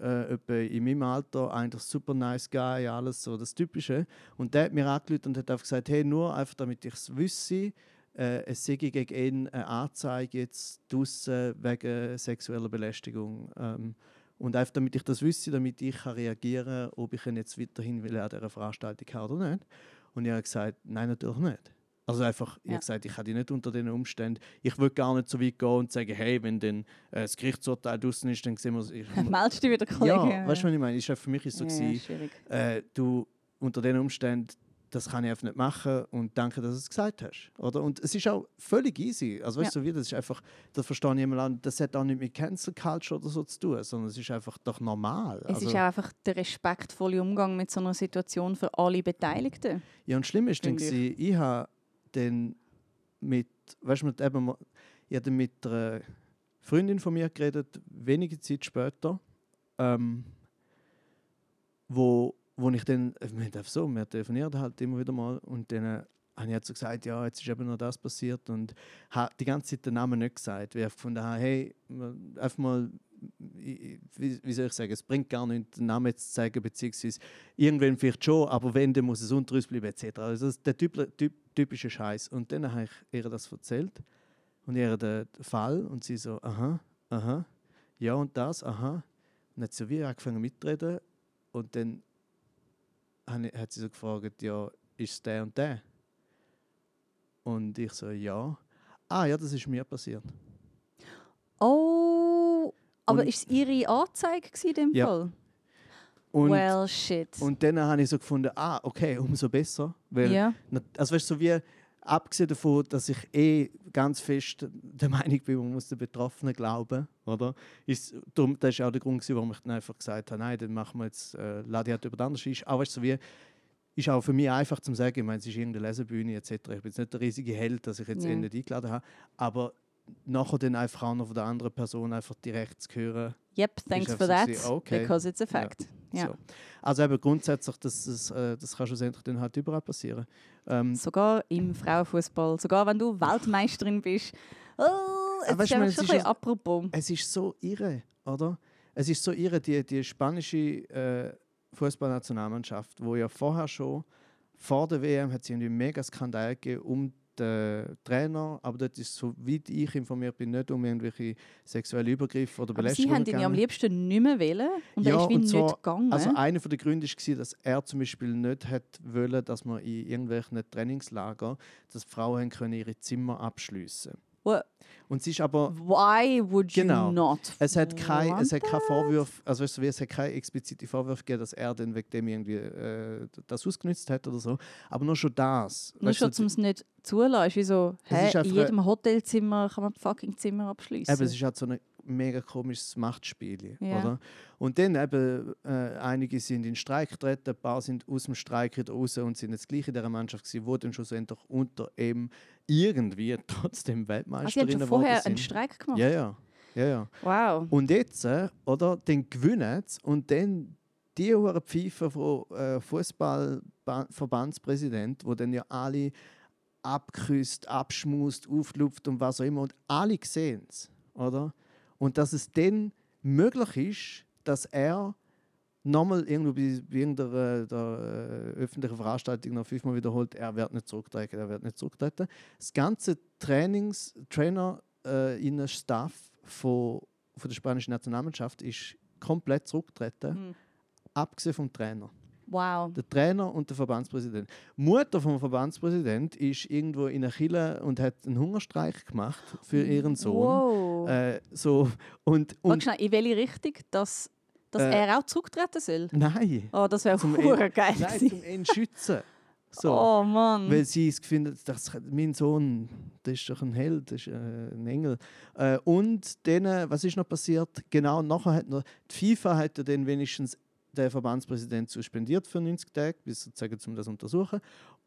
äh, in meinem Alter, eigentlich super nice Guy, alles so, das Typische. Und der hat mir angerufen und hat einfach gesagt, hey, nur einfach damit ich es wüsste, äh, es sei gegen ihn eine Anzeige jetzt draussen wegen sexueller Belästigung. Ähm, und einfach damit ich das wüsste, damit ich kann reagieren kann, ob ich ihn jetzt weiterhin will an dieser Veranstaltung haben oder nicht. Und ich habe gesagt, nein, natürlich nicht. Also einfach, ich Ja. habe gesagt, ich kann die nicht unter diesen Umständen, ich will gar nicht so weit gehen und sagen, hey, wenn dann äh, das Gerichtsurteil draußen ist, dann sehen wir es. [LAUGHS] Meldest du wieder, Kollege? Ja, weißt du, was ich meine? Ist für mich ist so ja, gewesen, äh, du unter diesen Umständen, das kann ich einfach nicht machen und danke, dass du es gesagt hast. Oder? Und es ist auch völlig easy. Also weißt du, so wie das ist einfach, das verstehe ich immer an, das hat auch nicht mit Cancel Culture oder so zu tun, sondern es ist einfach doch normal. Es also, ist auch einfach der respektvolle Umgang mit so einer Situation für alle Beteiligten. Ja, und schlimm ist dann, Finde gewesen, ich habe dann mit, weißt du, mit eben, ich habe dann mit einer Freundin von mir geredet, wenige Zeit später, ähm, wo, wo ich dann, äh, wir haben so, wir telefonieren halt immer wieder mal und dann äh, habe ich halt so gesagt, ja, jetzt ist eben noch das passiert und habe die ganze Zeit den Namen nicht gesagt, weil ich gefunden habe, hey, einfach mal, wie, wie soll ich sagen, es bringt gar nichts, den Namen zu sagen, beziehungsweise irgendwann vielleicht schon, aber wenn, dann muss es unter uns bleiben, etc. Also das ist der typ, typ, typische Scheiß. Und dann habe ich ihr das erzählt und ihr den Fall und sie so, aha, aha, ja und das, aha. Und dann hat sie so wie angefangen mitreden und dann hat sie so gefragt, ja, ist es der und der? Und ich so, ja. Ah ja, das ist mir passiert. Oh, aber Und- ist es ihre Anzeige in dem Ja. Fall? Und, well, shit. und dann habe ich so gefunden, ah, okay, umso besser. Weil, ja. na- also weißt du, so wie, abgesehen davon, dass ich eh ganz fest der [LAUGHS] Meinung bin, man muss den Betroffenen glauben, oder? Ist, darum, das ist auch der Grund, warum ich dann einfach gesagt habe, nein, dann machen wir jetzt, äh, lade ich halt über den anderen ist. Auch weißt du, so wie, ist auch für mich einfach zu sagen, ich meine, es ist irgendeine Lesebühne etc. Ich bin jetzt nicht der riesige Held, dass ich jetzt Ja. nicht eingeladen habe, aber nachher dann einfach auch noch von der anderen Person einfach direkt zu hören. Yep, thanks for so that, gewesen, okay. because it's a fact. Ja. So. Also eben grundsätzlich, das, das, äh, das kann schlussendlich dann halt überall passieren. Ähm, Sogar im Frauenfußball, sogar wenn du Weltmeisterin bist. Oh, es ist weißt es schon ein ist ja- apropos. es ist so irre, oder? Es ist so irre, die, die spanische äh, Fußballnationalmannschaft, wo ja vorher schon, vor der WM, hat es irgendwie einen mega Skandal gegeben um den Trainer, aber dort ist, so weit ich informiert bin, nicht um irgendwelche sexuelle Übergriffe oder Aber sie haben ihn ja am liebsten nicht mehr wählen und Ja, er ist wie und nicht zwar- gegangen. Also einer der Gründe war, dass er zum Beispiel nicht hat wollen, dass man in irgendwelchen Trainingslager, dass Frauen können ihre Zimmer abschließen. What? Und es ist aber Why would you Genau. not? Es hat kein, es hat want kein Vorwurf, also weißt du, wie, es hat keine explizite Vorwürfe gegeben, dass er dann wegen dem irgendwie äh, das ausgenutzt hat oder so. Aber nur schon das. Nur schon, um es nicht zulassen. Ist wie so, Es hä, in jedem Hotelzimmer kann man fucking Zimmer abschließen. Eben, es ist halt so ein mega komisches Machtspiel, Ja. oder? Und dann eben, äh, einige sind in Streik getreten, ein paar sind aus dem Streik wieder raus und sind jetzt gleich in dieser Mannschaft gewesen, wo dann schlussendlich unter ihm irgendwie [LAUGHS] trotzdem also haben Weltmeisterinnen schon vorher einen. Streik gemacht? Ja, ja, ja, ja. Wow. Und jetzt, äh, oder, dann gewinnen sie und dann die hohe Pfeife von äh, Fußballverbandspräsident, wo dann ja alle abküsst, abschmust, auflupft und was auch immer und alle sehen es, oder? Und dass es dann möglich ist, dass er nochmal irgendwo bei, bei irgendeiner der, äh, öffentlichen Veranstaltung noch fünfmal wiederholt, er wird nicht zurücktreten, er wird nicht zurücktreten. Das ganze Trainings, Trainer, äh, in Staff von, von der spanischen Nationalmannschaft ist komplett zurückgetreten, Hm. abgesehen vom Trainer. Wow. Der Trainer und der Verbandspräsident. Die Mutter vom Verbandspräsident ist irgendwo in einer Kille und hat einen Hungerstreik gemacht für ihren Sohn. Wow. Äh, so, und, und schnell, in welche Richtung? Dass, dass Äh, er auch zurücktreten soll? nein, Oh, das wäre zum [LAUGHS] geil nein, gewesen. zum ihn schützen. [LAUGHS] So. Oh Mann. Weil sie es finden, dass mein Sohn, das ist doch ein Held, das ist äh, ein Engel. Äh, und dann, was ist noch passiert? Genau, nachher hat noch, die FIFA hat ja dann wenigstens den Verbandspräsident suspendiert für 90 Tage, bis sozusagen um das zu untersuchen.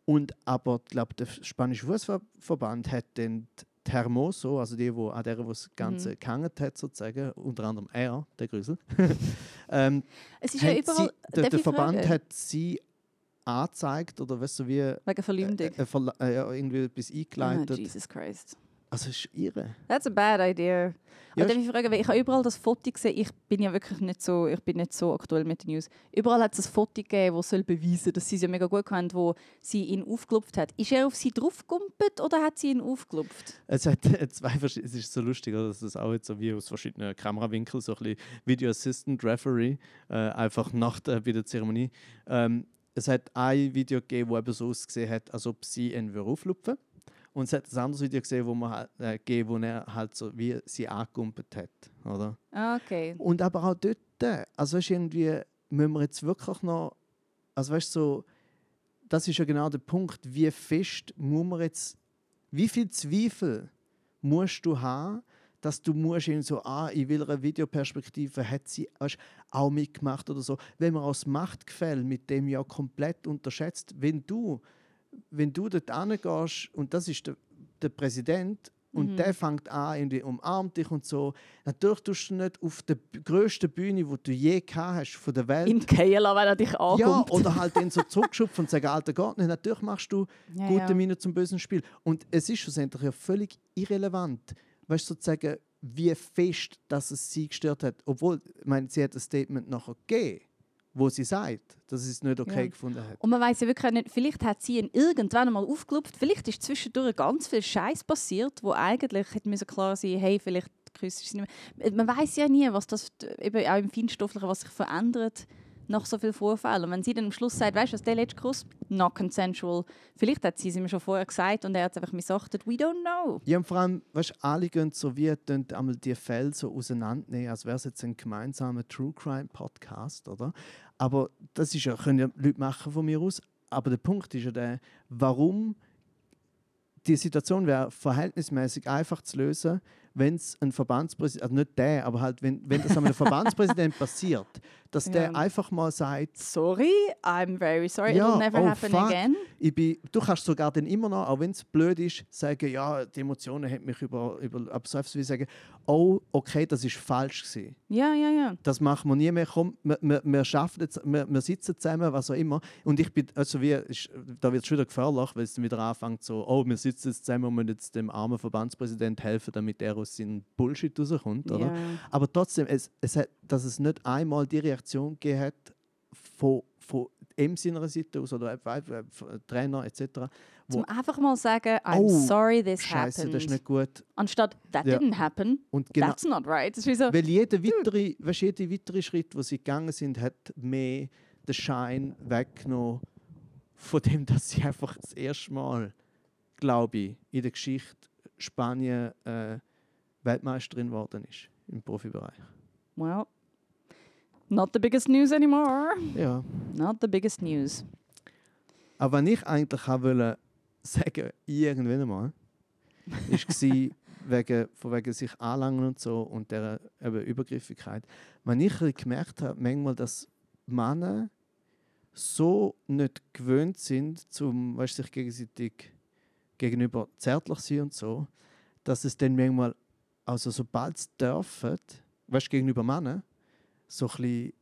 Und aber, glaube der spanische Fußballverband hat die Hermoso, also die, wo, an der, wo das Ganze Mhm. gehangen hat, sozusagen, unter anderem er, der Grüsel, [LAUGHS] ähm, es ist ja überall. sie, der, der Verband fragen? hat sie angezeigt oder weißt du wie Wegen Verleumdung. äh, äh, äh, ja, irgendwie etwas oh, eingeleitet. Jesus Christ. Also es ist irre. That's a bad idea. Ja, darf ich fragen, weil ich habe überall das Foto gesehen. Ich bin ja wirklich nicht so, ich bin nicht so aktuell mit den News. Überall hat es ein Foto gegeben, das soll beweisen, dass sie es ja mega gut haben, wo sie ihn aufgelupft hat. Ist er auf sie draufgegumpelt oder hat sie ihn aufgelupft? Es hat [LAUGHS] zwei verschi- es ist so lustig, dass es auch jetzt so wie aus verschiedenen Kamerawinkeln so ein bisschen Video Assistant Referee äh, einfach nach der, bei der Zeremonie. Ähm, es hat ein Video gegeben, wo eben so ausgesehen hat, als ob sie ihn würde auflupfen und es hat ein anderes Video gesehen, wo man halt, äh, gegeben, wo er halt so wie sie angegumpelt hat, oder? Ah, Okay. Und aber auch dort, also weißt, irgendwie müssen wir jetzt wirklich noch, also weißt du, so, das ist ja genau der Punkt, wie fest muss man jetzt, wie viel Zweifel musst du haben, dass du musst in so, ah, in welcher Videoperspektive hat sie weißt, auch mitgemacht oder so, wenn man aus Machtgefälle mit dem ja komplett unterschätzt, wenn du, wenn du dort hingehst und das ist der, der Präsident und Mhm. der fängt an, irgendwie umarmt dich und so, natürlich tust du nicht auf der grössten Bühne, die du je gehabt hast von der Welt, Im Keller, wenn er dich ja, anguckt. oder halt den so zurückschupfen und sagen, alter Gott, nicht. natürlich machst du [LAUGHS] Ja, gute ja. Miene zum bösen Spiel. Und es ist schlussendlich ja völlig irrelevant, weißt du, sozusagen, wie fest dass es sie gestört hat. Obwohl, ich meine, sie hat ein Statement nachher gegeben, wo sie sagt, dass sie es nicht okay Ja. gefunden hat. Und man weiß ja wirklich nicht, vielleicht hat sie ihn irgendwann einmal aufgelupft, vielleicht ist zwischendurch ganz viel Scheiß passiert, wo eigentlich hätte müssen klar sein, hey, vielleicht küsst sie nicht mehr. Man weiß ja nie, was das eben auch im Feinstofflichen, was sich verändert nach so vielen Vorfällen. Und wenn sie dann am Schluss sagt, weißt du, der letzte Kuss, not consensual, vielleicht hat sie es ihm schon vorher gesagt und er hat es einfach missachtet, we don't know. Ja, und vor allem, weißt du, alle gehen so wie tun einmal die Fälle so auseinandernehmen, als wäre es jetzt ein gemeinsamer True Crime Podcast, oder? Aber das ist ja, können ja Leute machen von mir aus. Aber der Punkt ist ja der, warum die Situation wäre verhältnismäßig einfach zu lösen, wenn es ein Verbandspräsident, also nicht der, aber halt, wenn, wenn das einem Verbandspräsident [LAUGHS] passiert, dass der Ja. einfach mal sagt, Sorry, I'm very sorry, Ja, it'll never oh, happen fuck. again. Ich bin, du kannst sogar dann immer noch, auch wenn es blöd ist, sagen, ja, die Emotionen haben mich über, über aber so wie sagen, oh, okay, das ist falsch gewesen. Ja, ja, ja. Das machen wir nie mehr. Komm, wir, wir, wir schaffen jetzt, wir, wir sitzen zusammen, was auch immer. Und ich bin, also wie, ist, da wird es schon wieder gefährlich, weil es dann wieder anfängt so, oh, wir sitzen jetzt zusammen und müssen jetzt dem armen Verbandspräsident helfen, damit er aus seinem Bullshit rauskommt, oder? ja. Aber trotzdem, es, es hat, dass es nicht einmal die Reaktion gegeben hat von, von ihm seiner Seite aus oder Trainer etc. Zum einfach mal sagen, I'm Oh, sorry this Scheiße, happened. das ist nicht gut. Anstatt, that Ja. didn't happen, Und genau, that's not right. Das ist so, weil jeder weitere, weißt, jeder weitere Schritt, wo sie gegangen sind, hat mehr den Schein weggenommen von dem, dass sie einfach das erste Mal, glaube ich, in der Geschichte Spanien äh, Weltmeisterin geworden ist im Profibereich. well, not the biggest news anymore. Ja. Not the biggest news. Aber wenn ich eigentlich auch wollte sagen, irgendwann einmal, [LAUGHS] war wegen, von wegen sich anlangen und so und der eben Übergriffigkeit. Wenn ich gemerkt habe, manchmal, dass Männer so nicht gewöhnt sind, zum, weißt, sich gegenseitig gegenüber zärtlich sein und so, dass es dann manchmal, also sobald sie dürfen, weißt, gegenüber Männern, so ein bisschen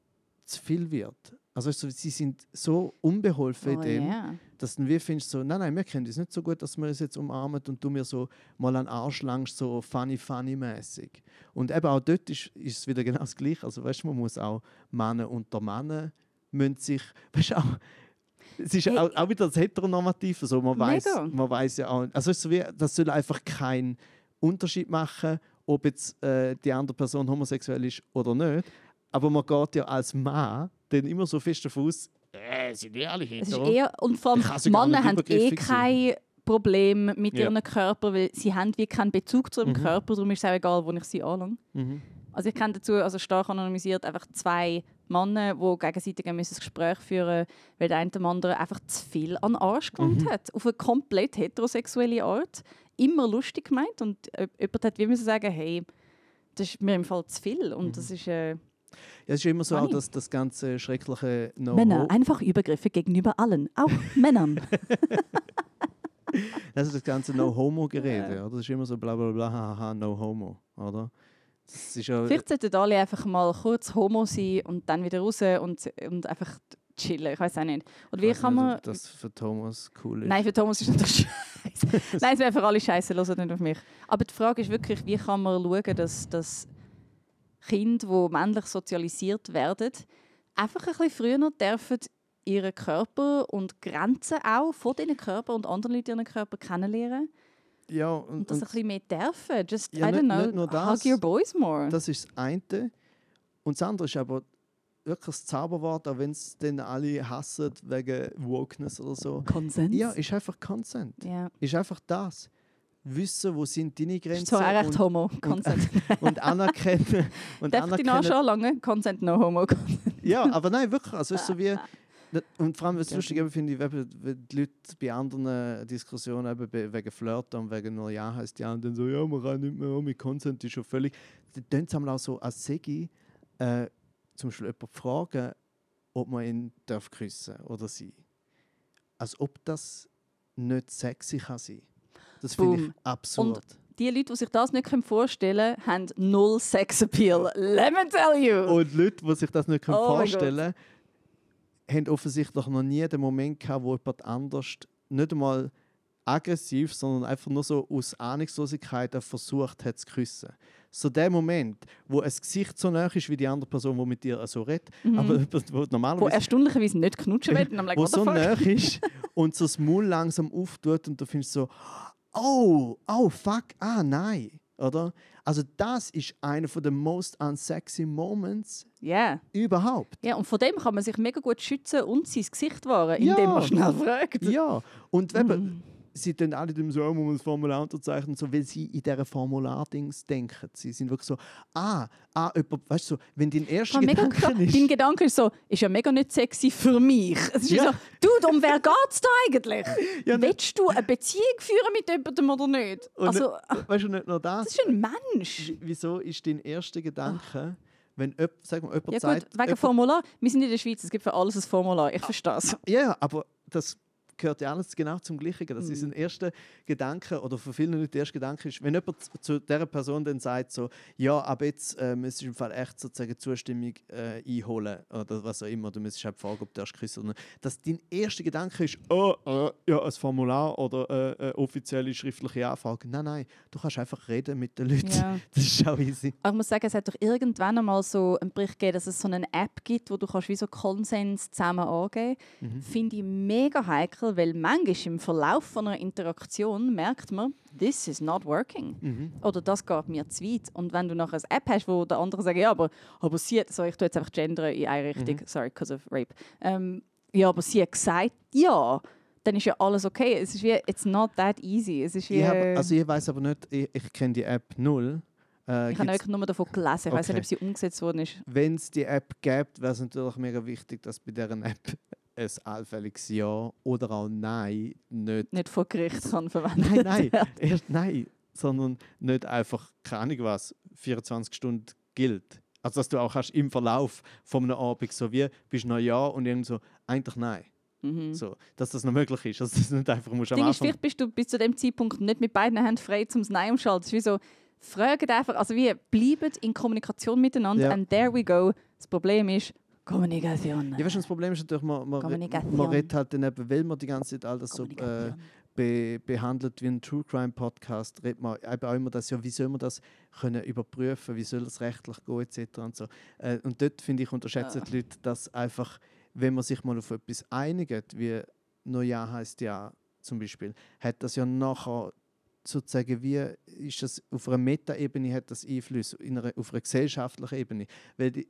zu viel wird. Also so, sie sind so unbeholfen Oh, in dem, yeah. dass du wie findest, so, nein, nein, wir kennen das nicht so gut, dass wir uns jetzt umarmen und du mir so mal an den Arsch langst, so funny, funny mäßig. Und eben auch dort ist, ist es wieder genau das Gleiche. Also weißt man muss auch Männer unter Männer müssen sich, [LAUGHS] weißt auch, es ist Hey. auch, auch wieder das Heteronormative, so, man weiß, man weiß ja auch, also so wie, das soll einfach keinen Unterschied machen, ob jetzt äh, die andere Person homosexuell ist oder nicht. Aber man geht ja als Mann dann immer so fest davon aus, äh, sind die alle Es ist hetero? eher, und vor allem, Männer haben eh kein Problem mit Ja. ihrem Körper, weil sie haben wie keinen Bezug zu ihrem Mhm. Körper, darum ist es auch egal, wo ich sie anlange. Mhm. Also ich kenne dazu, also stark anonymisiert, einfach zwei Männer, die gegenseitig ein müssen Gespräch führen weil der eine dem anderen einfach zu viel an den Arsch gelangt Mhm. hat. Auf eine komplett heterosexuelle Art. Immer lustig gemeint und äh, jemand hat wie müssen sagen, hey, das ist mir im Fall zu viel. Und Mhm. das ist... Äh, Ja, es ist immer so, auch Funny. dass das ganze schreckliche no Männer, einfach Übergriffe gegenüber allen, auch [LAUGHS] Männern. [LAUGHS] also das ganze No Homo Gerede, oder? Das ist immer so bla bla bla haha no homo, oder? Ja Vielleicht sollten alle einfach mal kurz homo sein und dann wieder raus und, und einfach chillen. Ich weiß auch nicht. Und wie kann nicht, man... das für Thomas cool ist. Nein, für Thomas ist das scheiße. [LAUGHS] Nein, es wäre für alle scheiße, hört nicht auf mich. Aber die Frage ist wirklich, wie kann man schauen, dass, dass Kinder, die männlich sozialisiert werden, einfach ein bisschen früher dürfen ihren Körper und Grenzen auch von diesen Körper und anderen Leuten ihren Körper kennenlernen Ja, und, und, das ein bisschen mehr dürfen. Just, Ja, I don't nicht- know, nicht das. hug your boys more. das ist das eine. Und das andere ist aber wirklich das Zauberwort, auch wenn es dann alle hassen wegen Wokeness oder so. Konsens? Ja, ist einfach Consent. ja. Ist einfach das. Wissen, wo sind deine Grenzen auch recht und, homo, Consent. [LAUGHS] und anerkennen. [LAUGHS] Und Darf ich die Arsch anerkennen anlangen? Consent, no homo. ja, aber nein, wirklich. Also ist so wie, Ah, und vor allem, was Ja. lustig eben finde ich, wenn die Leute bei anderen Diskussionen eben be- wegen Flirt und wegen nur Ja heißt ja und dann so, ja, man kann nicht mehr, oh, mit Consent ist schon völlig. Dann tun sie auch so als Segi äh, zum Beispiel jemanden fragen, ob man ihn darf küssen oder sie. Als ob das nicht sexy kann sein. Das finde ich absurd. Die Leute, die sich das nicht vorstellen können, haben null Sexappeal. [LAUGHS] Let me tell you! Und Leute, die sich das nicht Oh vorstellen können, haben offensichtlich noch nie den Moment gehabt, wo jemand anders nicht einmal aggressiv, sondern einfach nur so aus Ahnungslosigkeit versucht hat zu küssen. So der Moment, wo ein Gesicht so nah ist wie die andere Person, die mit dir so redet, aber jemand, wo Wo normalerweise erstaunlicherweise nicht knutschen. Und I'm like, wo so nah ist [LAUGHS] und so das Maul langsam auftut und du findest so, oh, oh, fuck, ah, nein. Oder? Also das ist einer der most unsexy Moments Ja. überhaupt. ja, und von dem kann man sich mega gut schützen und sein Gesicht wahren, Ja. indem man schnell fragt. Ja, und eben, Mhm. Sie tun alle dem so, man das Formular unterzeichnen, so, weil sie in dieser Formular-Dings denken. Sie sind wirklich so, ah, ah, jemand, weißt du, so, wenn dein erster Gedanke klar. ist... Dein Gedanke ist so, ist ja mega nicht sexy für mich. Es ist Ja. so, Dude, um wer geht's da eigentlich? [LAUGHS] Ja, ne- Willst du eine Beziehung führen mit jemandem oder nicht? Und Also, Weißt du, nicht nur das, das ist ein Mensch. wieso ist dein erster Gedanke, wenn jemand, sag mal, jemand Ja sagt... gut, wegen jemand- Formular. Wir sind in der Schweiz, es gibt für alles ein Formular. Ich verstehe es. Ja, aber das gehört ja alles genau zum Gleichen. Das Mhm. ist ein erster Gedanke, oder für viele Leute der erste Gedanke ist, wenn jemand zu- dieser Person dann sagt, so, ja, aber jetzt ähm, es ist im Fall echt sozusagen Zustimmung äh, einholen oder was auch immer, du müsstest halt fragen, ob du erst küssen oder nicht. Dass dein erster Gedanke ist, oh, äh, ja, ein Formular oder äh, eine offizielle schriftliche Anfrage. Nein, nein, du kannst einfach reden mit den Leuten. Ja. [LAUGHS] Das ist auch easy. Aber ich muss sagen, es hat doch irgendwann einmal so einen Bericht gegeben, dass es so eine App gibt, wo du kannst wie so Konsens zusammen angeben Mhm. Finde ich mega heikel, weil manchmal im Verlauf von einer Interaktion merkt man, this is not working. Mhm. Oder das geht mir zu weit. Und wenn du nachher eine App hast, wo der andere sagt, ja, aber, aber sie hat, sorry, ich tue jetzt einfach gendern in eine Richtung, Mhm. sorry, because of rape. Ähm, ja, aber sie hat gesagt, ja, dann ist ja alles okay. Es ist wie, it's not that easy. Es ist wie, Ich, hab, also ich weiß aber nicht, ich, ich kenne die App null. Äh, ich habe wirklich nur davon gelesen. Ich weiß Okay. nicht, ob sie umgesetzt worden ist. Wenn es die App gibt, wäre es natürlich mega wichtig, dass bei dieser App ein allfälliges Ja oder auch Nein nicht. Nicht vor Gericht kann verwendet Nein, nein, werden. erst Nein, sondern nicht einfach, keine Ahnung was, 24 Stunden gilt. Also, dass du auch hast im Verlauf von einem Abend so wie, bist du noch Ja und irgend so, eigentlich Nein. Mhm. So, dass das noch möglich ist. Dass du nicht einfach musst Das am Ding ist, vielleicht bist du bis zu dem Zeitpunkt nicht mit beiden Händen frei zum Nein umschalten. Es ist wie so, fragt einfach, also wie, bleibt in Kommunikation miteinander Ja. and there we go. Das Problem ist Kommunikation. Ja, weißt du, das Problem ist natürlich, man, man, man redet halt dann eben, weil man die ganze Zeit all das so äh, be behandelt wie ein True Crime Podcast, redet man eben auch immer das, ja, wie soll man das können überprüfen, wie soll das rechtlich gehen, etc. Und, so. äh, und dort, finde ich, unterschätzen Ja. die Leute, dass einfach, wenn man sich mal auf etwas einigt, wie «No Ja heißt Ja» zum Beispiel, hat das ja nachher sozusagen, wie ist das auf einer Metaebene hat das Einfluss, in einer, auf einer gesellschaftlichen Ebene. Weil die,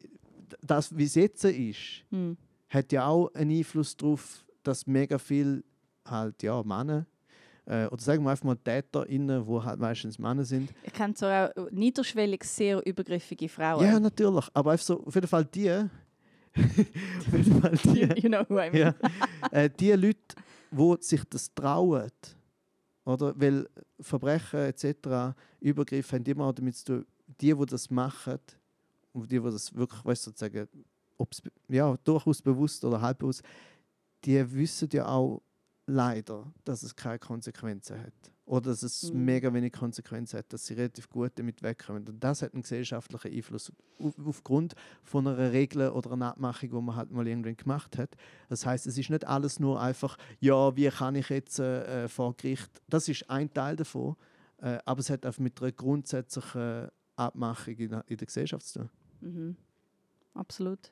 das, wie es jetzt ist, Hm. hat ja auch einen Einfluss darauf, dass mega viel halt ja Männer äh, oder sagen wir einfach mal TäterInnen, die halt meistens Männer sind. Ich kenne zwar auch niederschwellig sehr übergriffige Frauen. Ja, natürlich, aber einfach so, auf jeden Fall die, [LAUGHS] auf jeden Fall die, [LAUGHS] you know who I mean. ja, äh, die Leute, die sich das trauen, oder? Weil Verbrechen etc., Übergriffe haben immer auch damit zu tun, die, die das machen, und die, die das wirklich, weißt sozusagen, ob's, ja, durchaus bewusst oder halb bewusst, die wissen ja auch leider, dass es keine Konsequenzen hat. Oder dass es Mhm. mega wenig Konsequenzen hat, dass sie relativ gut damit wegkommen. Und das hat einen gesellschaftlichen Einfluss auf, aufgrund von einer Regel oder einer Abmachung, die man halt mal irgendwann gemacht hat. Das heißt, es ist nicht alles nur einfach, ja, wie kann ich jetzt äh, äh, vor Gericht. Das ist ein Teil davon, äh, aber es hat auch mit einer grundsätzlichen Abmachung in, in der Gesellschaft zu tun. Mhm. Absolut.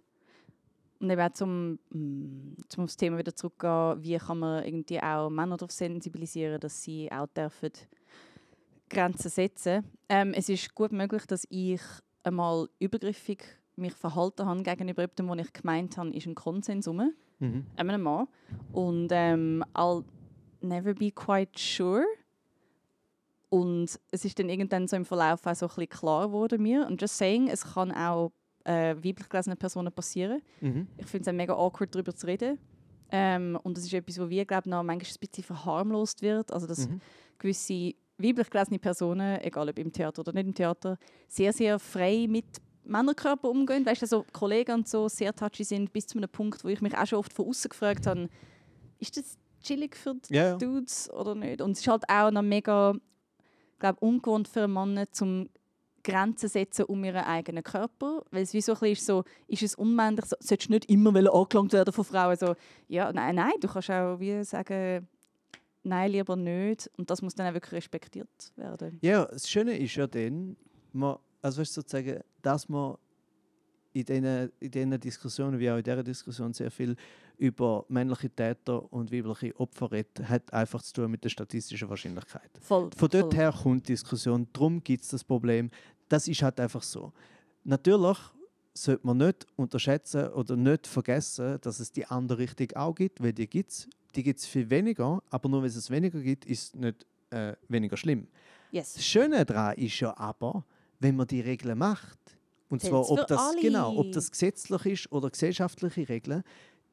Und eben auch zum, mm, zum aufs Thema wieder zurückgehen, wie kann man irgendwie auch Männer darauf sensibilisieren, dass sie auch dürfen Grenzen setzen. Ähm, es ist gut möglich, dass ich einmal übergriffig mich verhalten habe gegenüber jemandem, wo ich gemeint habe, ist ein Konsens rum, Mhm. einem Mann. Und ähm, I'll never be quite sure. Und es ist dann irgendwann so im Verlauf auch so ein bisschen klar geworden mir. Und just saying, es kann auch äh, weiblich gelesenen Personen passieren. Mhm. Ich finde es mega awkward, darüber zu reden. Ähm, und das ist etwas, wo wir, glaube noch manchmal ein bisschen verharmlost wird. Also, dass Mhm. gewisse weiblich gelesene Personen, egal ob im Theater oder nicht im Theater, sehr, sehr frei mit Männerkörper umgehen. Weißt du, so Kollegen und so sehr touchy sind, bis zu einem Punkt, wo ich mich auch schon oft von außen gefragt habe, ist das chillig für die Ja, ja. Dudes oder nicht? Und es ist halt auch noch mega, glaube ungewohnt für einen Mann, zum Grenzen setzen um ihren eigenen Körper, weil es wie so ein bisschen ist so, ist es unmännlich, so, solltest du nicht immer angelangt werden von Frauen, so, ja, nein, nein, du kannst auch wie sagen, nein, lieber nicht und das muss dann auch wirklich respektiert werden. Ja, das Schöne ist ja dann, man, also sozusagen, dass man in diesen, in Diskussionen, wie auch in dieser Diskussion, sehr viel über männliche Täter und weibliche Opfer redet, hat einfach zu tun mit der statistischen Wahrscheinlichkeit. Voll, Von dort voll. her kommt die Diskussion, darum gibt es das Problem. Das ist halt einfach so. Natürlich sollte man nicht unterschätzen oder nicht vergessen, dass es die andere Richtung auch gibt, weil die gibt es. Die gibt es viel weniger, aber nur weil es weniger gibt, ist es nicht äh, weniger schlimm. Yes. Das Schöne daran ist ja aber, wenn man die Regeln macht, und Zählt's zwar ob das, alle. genau, ob das gesetzlich ist oder gesellschaftliche Regeln,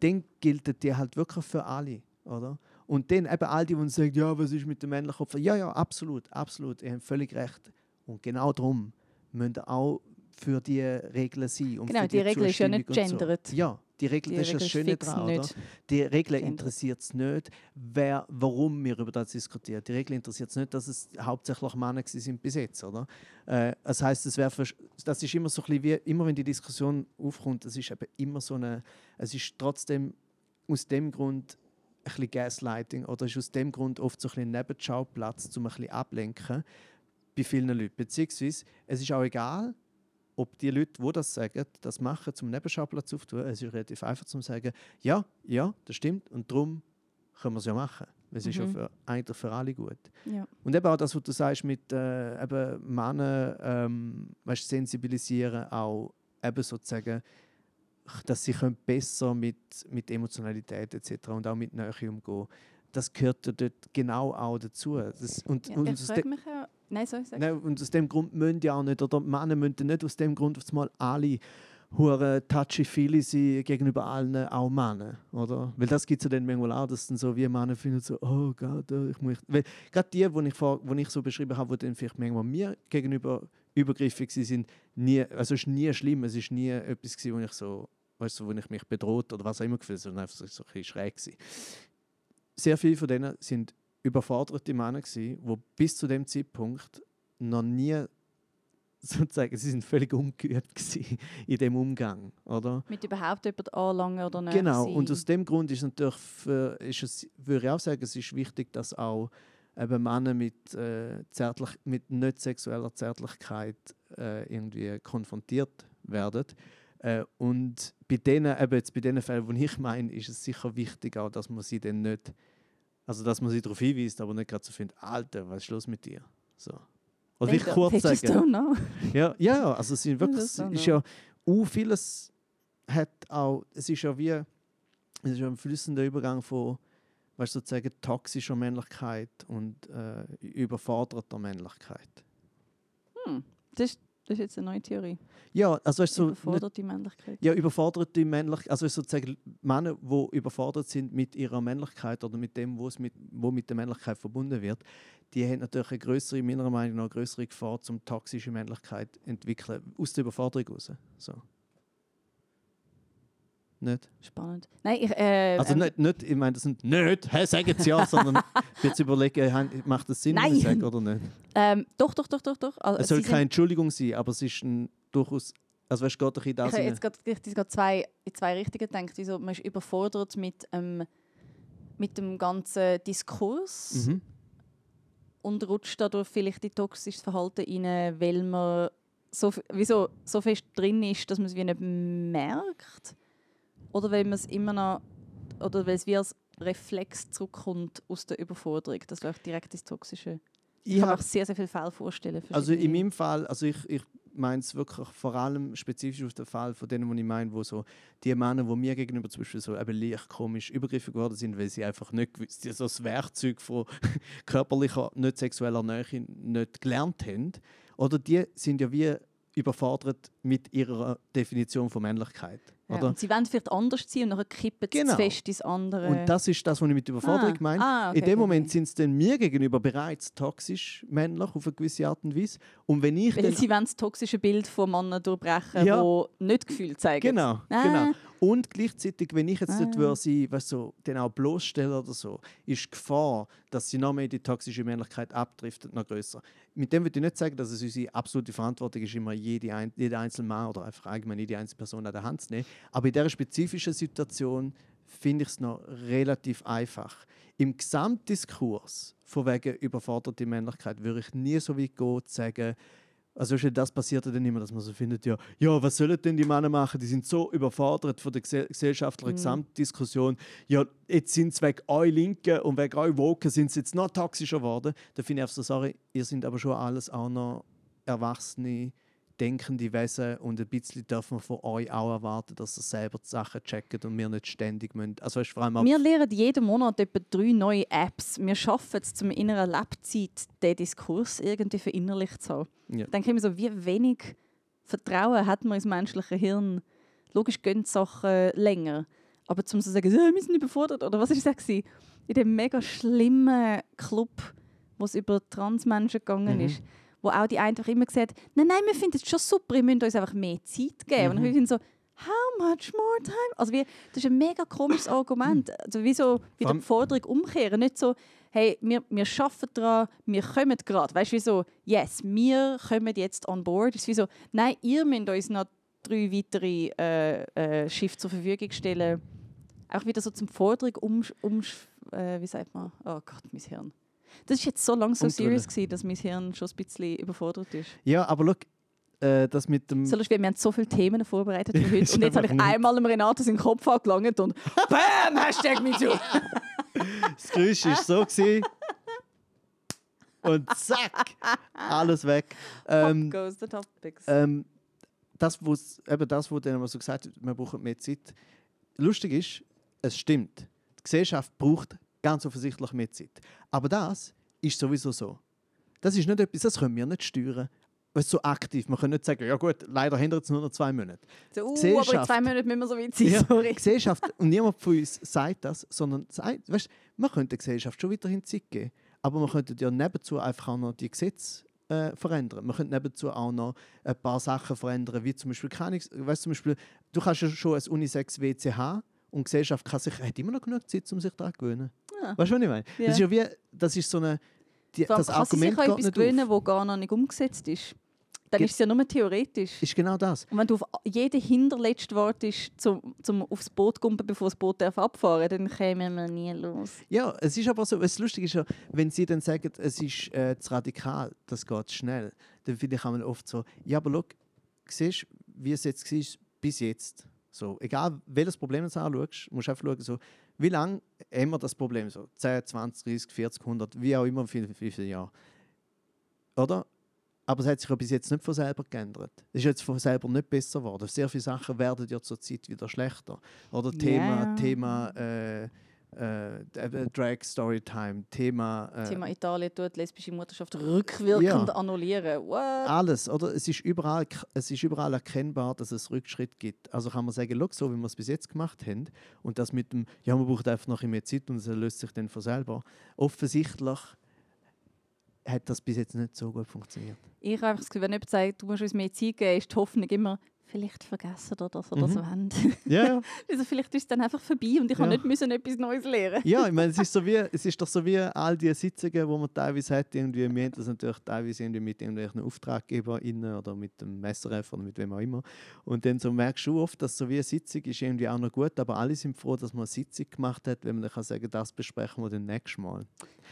dann gilt die halt wirklich für alle. Oder? Und dann eben all die, die sagen, ja, was ist mit dem männlichen Opfer? Ja, ja, absolut, absolut, ihr habt völlig recht. Und genau darum müssen auch für die Regeln sein. Und Genau, für die Regel ist ja nicht gendert. So. Ja, die Regel, Die das ist Regel das Schöne daran. Oder? nicht Die Regeln gendert. interessiert es nicht, wer, warum wir über das diskutieren. Die Regeln interessiert es nicht, dass es hauptsächlich Männer sind bis jetzt. Oder? Äh, das heißt, versch- das ist immer so ein bisschen wie, immer wenn die Diskussion aufkommt, es ist eben immer so eine, es ist trotzdem aus dem Grund ein bisschen Gaslighting oder ist aus dem Grund oft so ein bisschen Nebenschauplatz, um ein bisschen ablenken bei vielen Leuten. Beziehungsweise, es ist auch egal, ob die Leute, die das sagen, das machen, zum Nebenschauplatz auftun. Es ist relativ einfach zu sagen, ja, ja, das stimmt und darum können wir es ja machen. Es ist ja Mhm. für, eigentlich für alle gut. Ja. Und eben auch das, was du sagst mit äh, eben Männern ähm, weißt, sensibilisieren, auch eben sozusagen, dass sie können besser mit, mit Emotionalität etc. und auch mit Nähe umgehen. Das gehört ja dort genau auch dazu. Das, und, Ja, und, ich frage mich ja... Nein, sorry, sag. Nein, und aus dem Grund müssen die auch nicht, oder die Männer müssen nicht aus dem Grund auf einmal alle hure touchy-feely sein gegenüber allen, auch Männern, oder? Weil das gibt es ja dann manchmal auch, dass dann so wie Männer finden so, oh Gott, oh, ich muss... Weil gerade die, die ich, ich so beschrieben habe, die dann vielleicht manchmal mir gegenüber übergriffig sind, nie, also es ist nie schlimm, es ist nie etwas gewesen, wo ich so, weißt du, wo ich mich bedroht oder was auch immer gefühlt habe, sondern einfach so, so ein bisschen schräg gewesen. Sehr viele von denen sind überforderte Männer gewesen, die bis zu dem Zeitpunkt noch nie [LAUGHS] sozusagen, sie sind völlig ungeübt in dem Umgang, oder? Mit überhaupt jemand anlangen oder nicht. Genau, sein. und aus dem Grund ist natürlich, für, ist es, würde ich auch sagen, es ist wichtig, dass auch eben Männer mit, äh, zärtlich, mit nicht sexueller Zärtlichkeit äh, irgendwie konfrontiert werden. Äh, und bei denen, eben jetzt bei den Fällen, die ich meine, ist es sicher wichtig auch, dass man sie dann nicht, also dass man sie darauf hinweist, aber nicht gerade so findet, Alter, was ist los mit dir? So. Oder They vielleicht don't- kurz sagen. know. Ja, ja, also es sind wirklich, es ist noch. ja, uh, vieles hat auch, es ist ja wie, es ist ja ein flüssender Übergang von, weißt du, sozusagen toxischer Männlichkeit und äh, überforderter Männlichkeit. Hm. Das, ist, das ist jetzt eine neue Theorie. Ja, also du, so, nicht, Überforderte Männlichkeit. ja, überforderte Männlichkeit, also sozusagen Männer, die überfordert sind mit ihrer Männlichkeit oder mit dem, was mit, wo mit der Männlichkeit verbunden wird, die haben natürlich eine größere, meiner Meinung nach, eine größere Gefahr zum toxische Männlichkeit entwickeln, aus der Überforderung raus. So. Nicht? Spannend. Nein, ich... Äh, Also ähm, nicht, nicht, ich meine, das sind nicht, hey, sagen Sie ja, sondern [LAUGHS] jetzt überlegen, han- macht das Sinn, was ich sage oder nicht? Ähm, doch, doch, doch, doch, doch. Also, Es soll keine Entschuldigung sein, aber es ist ein, durchaus, also weißt du, geht doch in das Ich habe jetzt gerade zwei, in zwei Richtungen gedacht. Wieso, man ist überfordert mit, ähm, mit dem ganzen Diskurs Mhm. und rutscht dadurch vielleicht in toxisches Verhalten rein, weil man so, wieso, so fest drin ist, dass man es wie nicht merkt. Oder weil man es immer noch, oder weil es wie als Reflex zurückkommt aus der Überforderung, du auch direkt ins Toxische... Ich kann mir sehr, sehr viel Fälle vorstellen. Also in meinem Fall, also ich, ich meine es wirklich vor allem spezifisch auf den Fall von denen, die ich meine, wo so die Männer, die mir gegenüber zum Beispiel so eben leicht komisch übergriffig geworden sind, weil sie einfach nicht gewusst, so das Werkzeug von [LAUGHS] körperlicher, nicht sexueller Nähe nicht gelernt haben. Oder die sind ja wie überfordert mit ihrer Definition von Männlichkeit. Ja, Oder? und sie wollen vielleicht anders ziehen und nachher kippen sie Genau. fest ins andere. Und das ist das, was ich mit Überforderung Ah, meine. ah, okay, In dem Moment okay. sind sie dann mir gegenüber bereits toxisch männlich auf eine gewisse Art und Weise. Und wenn ich Weil dann sie wollen das toxische Bild von Männern durchbrechen, Ja. die nicht Gefühl zeigen. Genau, Ah. genau. Und gleichzeitig, wenn ich jetzt Ah. dort würde, sie, weißt, so, den auch bloßstellen oder so, ist die Gefahr, dass sie noch mehr die toxische Männlichkeit abdriftet, noch größer. Mit dem würde ich nicht sagen, dass es unsere absolute Verantwortung ist, immer jede, ein, jede einzelne Mann oder einfach allgemein jede einzelne Person an der Hand zu nehmen. Aber in dieser spezifischen Situation finde ich es noch relativ einfach. Im Gesamtdiskurs von wegen überforderte Männlichkeit würde ich nie so weit gehen, zu sagen, Also ja das passiert ja dann immer, dass man so findet, ja, ja, was sollen denn die Männer machen? Die sind so überfordert von der gesell gesellschaftlichen Mhm. Gesamtdiskussion. Ja, jetzt sind es wegen euch Linken und wegen euch Woken sind sie jetzt noch toxischer geworden. Da finde ich einfach so, sorry, ihr sind aber schon alles auch noch erwachsene, denkende Wesen und ein bisschen dürfen wir von euch auch erwarten, dass ihr selber die Sachen checkt und wir nicht ständig müssen. Also weißt, vor allem Wir lernen jeden Monat etwa drei neue Apps. Wir schaffen es, zum in einer Lebzeit den Diskurs irgendwie verinnerlicht zu haben. Ja. Dann mir so, wie wenig Vertrauen hat man ins menschliche Hirn. Logisch gehen die Sachen länger. Aber zum so sagen, «Äh, wir sind überfordert, oder was war das? In dem mega schlimmen Club, wo es über Transmenschen gegangen Mhm. ist, wo auch die einfach immer gesagt nein, nein, wir finden es schon super, ihr müsst uns einfach mehr Zeit geben. Mhm. Und ich so, how much more time? Also wie, das ist ein mega komisches Argument. Also wie so wieder die Forderung umkehren. Nicht so, hey, wir, wir arbeiten daran, wir kommen gerade. Weißt du, wie so, yes, wir kommen jetzt on board. Es ist wie so, nein, ihr müsst uns noch drei weitere äh, äh, Schiffe zur Verfügung stellen. Auch wieder so zum Forderung um, um äh, wie sagt man? Oh Gott, mein Hirn. Das ist jetzt so lange so serious gewesen, dass mein Hirn schon ein bisschen überfordert ist. ja, aber schau, äh, das mit dem... So, wir haben so viele Themen vorbereitet für [LAUGHS] heute und jetzt habe ich nicht. einmal dem Renato seinen Kopf angelangt und [LAUGHS] BAM! Hashtag MeToo! [LAUGHS] Das Geräusch war so. Gewesen. Und zack, alles weg. Ähm, Pop goes the topics. ähm, das, wo's, eben das, was dann so gesagt wird, wir brauchen mehr Zeit. Lustig ist, es stimmt. Die Gesellschaft braucht ganz offensichtlich mehr Zeit. Aber das ist sowieso so. Das ist nicht etwas, das können wir nicht steuern. Du, so aktiv. Wir können nicht sagen, ja gut, leider hindert es nur noch zwei Monate. so, uh, aber in zwei Monaten müssen wir so weit sein, Ja, sorry. Gesellschaft, und niemand von uns sagt das, sondern sagt, weißt, man könnte der Gesellschaft schon weiterhin Zeit geben, aber man könnte ja nebenzu einfach auch noch die Gesetze äh, verändern. Man könnte nebenzu auch noch ein paar Sachen verändern, wie zum Beispiel, keine, weißt, zum Beispiel du kannst ja schon ein Unisex-WC haben und die Gesellschaft kann sich, hat immer noch genug Zeit, um sich daran zu gewöhnen. Ja. Weißt du, was ich meine? Ja. Das ist ja wie, das ist so eine, die, das kann sich Argument an geht etwas gewöhnen, das gar noch nicht umgesetzt ist. Dann Ge- ist es ja nur theoretisch. Ist genau das. Und wenn du auf jeden hinterletzten wartest, zum, zum aufs Boot zu kumpen, bevor das Boot darf abfahren dann kämen wir nie los. Ja, es ist aber so, was lustig ist ja, wenn sie dann sagen, es ist äh, zu radikal, das geht schnell, dann finde ich einmal oft so, ja, aber schau, siehst du, wie es jetzt war bis jetzt. So, egal welches Problem du anschaust, musst du einfach schauen, so, wie lange haben wir das Problem? So 10, 20, 30, 40, 100, wie auch immer, wie viele, Jahre. Oder? Aber es hat sich ja bis jetzt nicht von selber geändert. Es ist jetzt von selber nicht besser geworden. Sehr viele Sachen werden ja zur Zeit wieder schlechter. Oder Thema, Ja. Thema äh, äh, Drag Storytime, Thema, äh, Thema Italien tut lesbische Mutterschaft rückwirkend Ja. annullieren. What? alles. Oder? Es, ist überall, es ist überall erkennbar, dass es Rückschritt gibt. Also kann man sagen, schau, so wie wir es bis jetzt gemacht haben und das mit dem, ja, man braucht einfach noch ein mehr Zeit und es löst sich dann von selber. Offensichtlich hat das bis jetzt nicht so gut funktioniert. Ich habe einfach das Gefühl, wenn jemand sagt, du musst uns mehr Zeit geben, ist die Hoffnung immer, vielleicht vergessen das oder Mhm. so wollen. Ja, ja. [LAUGHS] also vielleicht ist es dann einfach vorbei und ich Ja. nicht müssen etwas Neues lernen. Ja, ich meine, es ist, [LAUGHS] so wie, es ist doch so wie all die Sitzungen, wo man teilweise hat, irgendwie, wir haben das natürlich teilweise irgendwie mit irgendwelchen AuftraggeberInnen oder mit dem SRF oder mit wem auch immer. Und dann so merkst du oft, dass so wie eine Sitzung ist irgendwie auch noch gut, aber alle sind froh, dass man eine Sitzung gemacht hat, wenn man dann kann sagen, das besprechen wir dann nächstes Mal.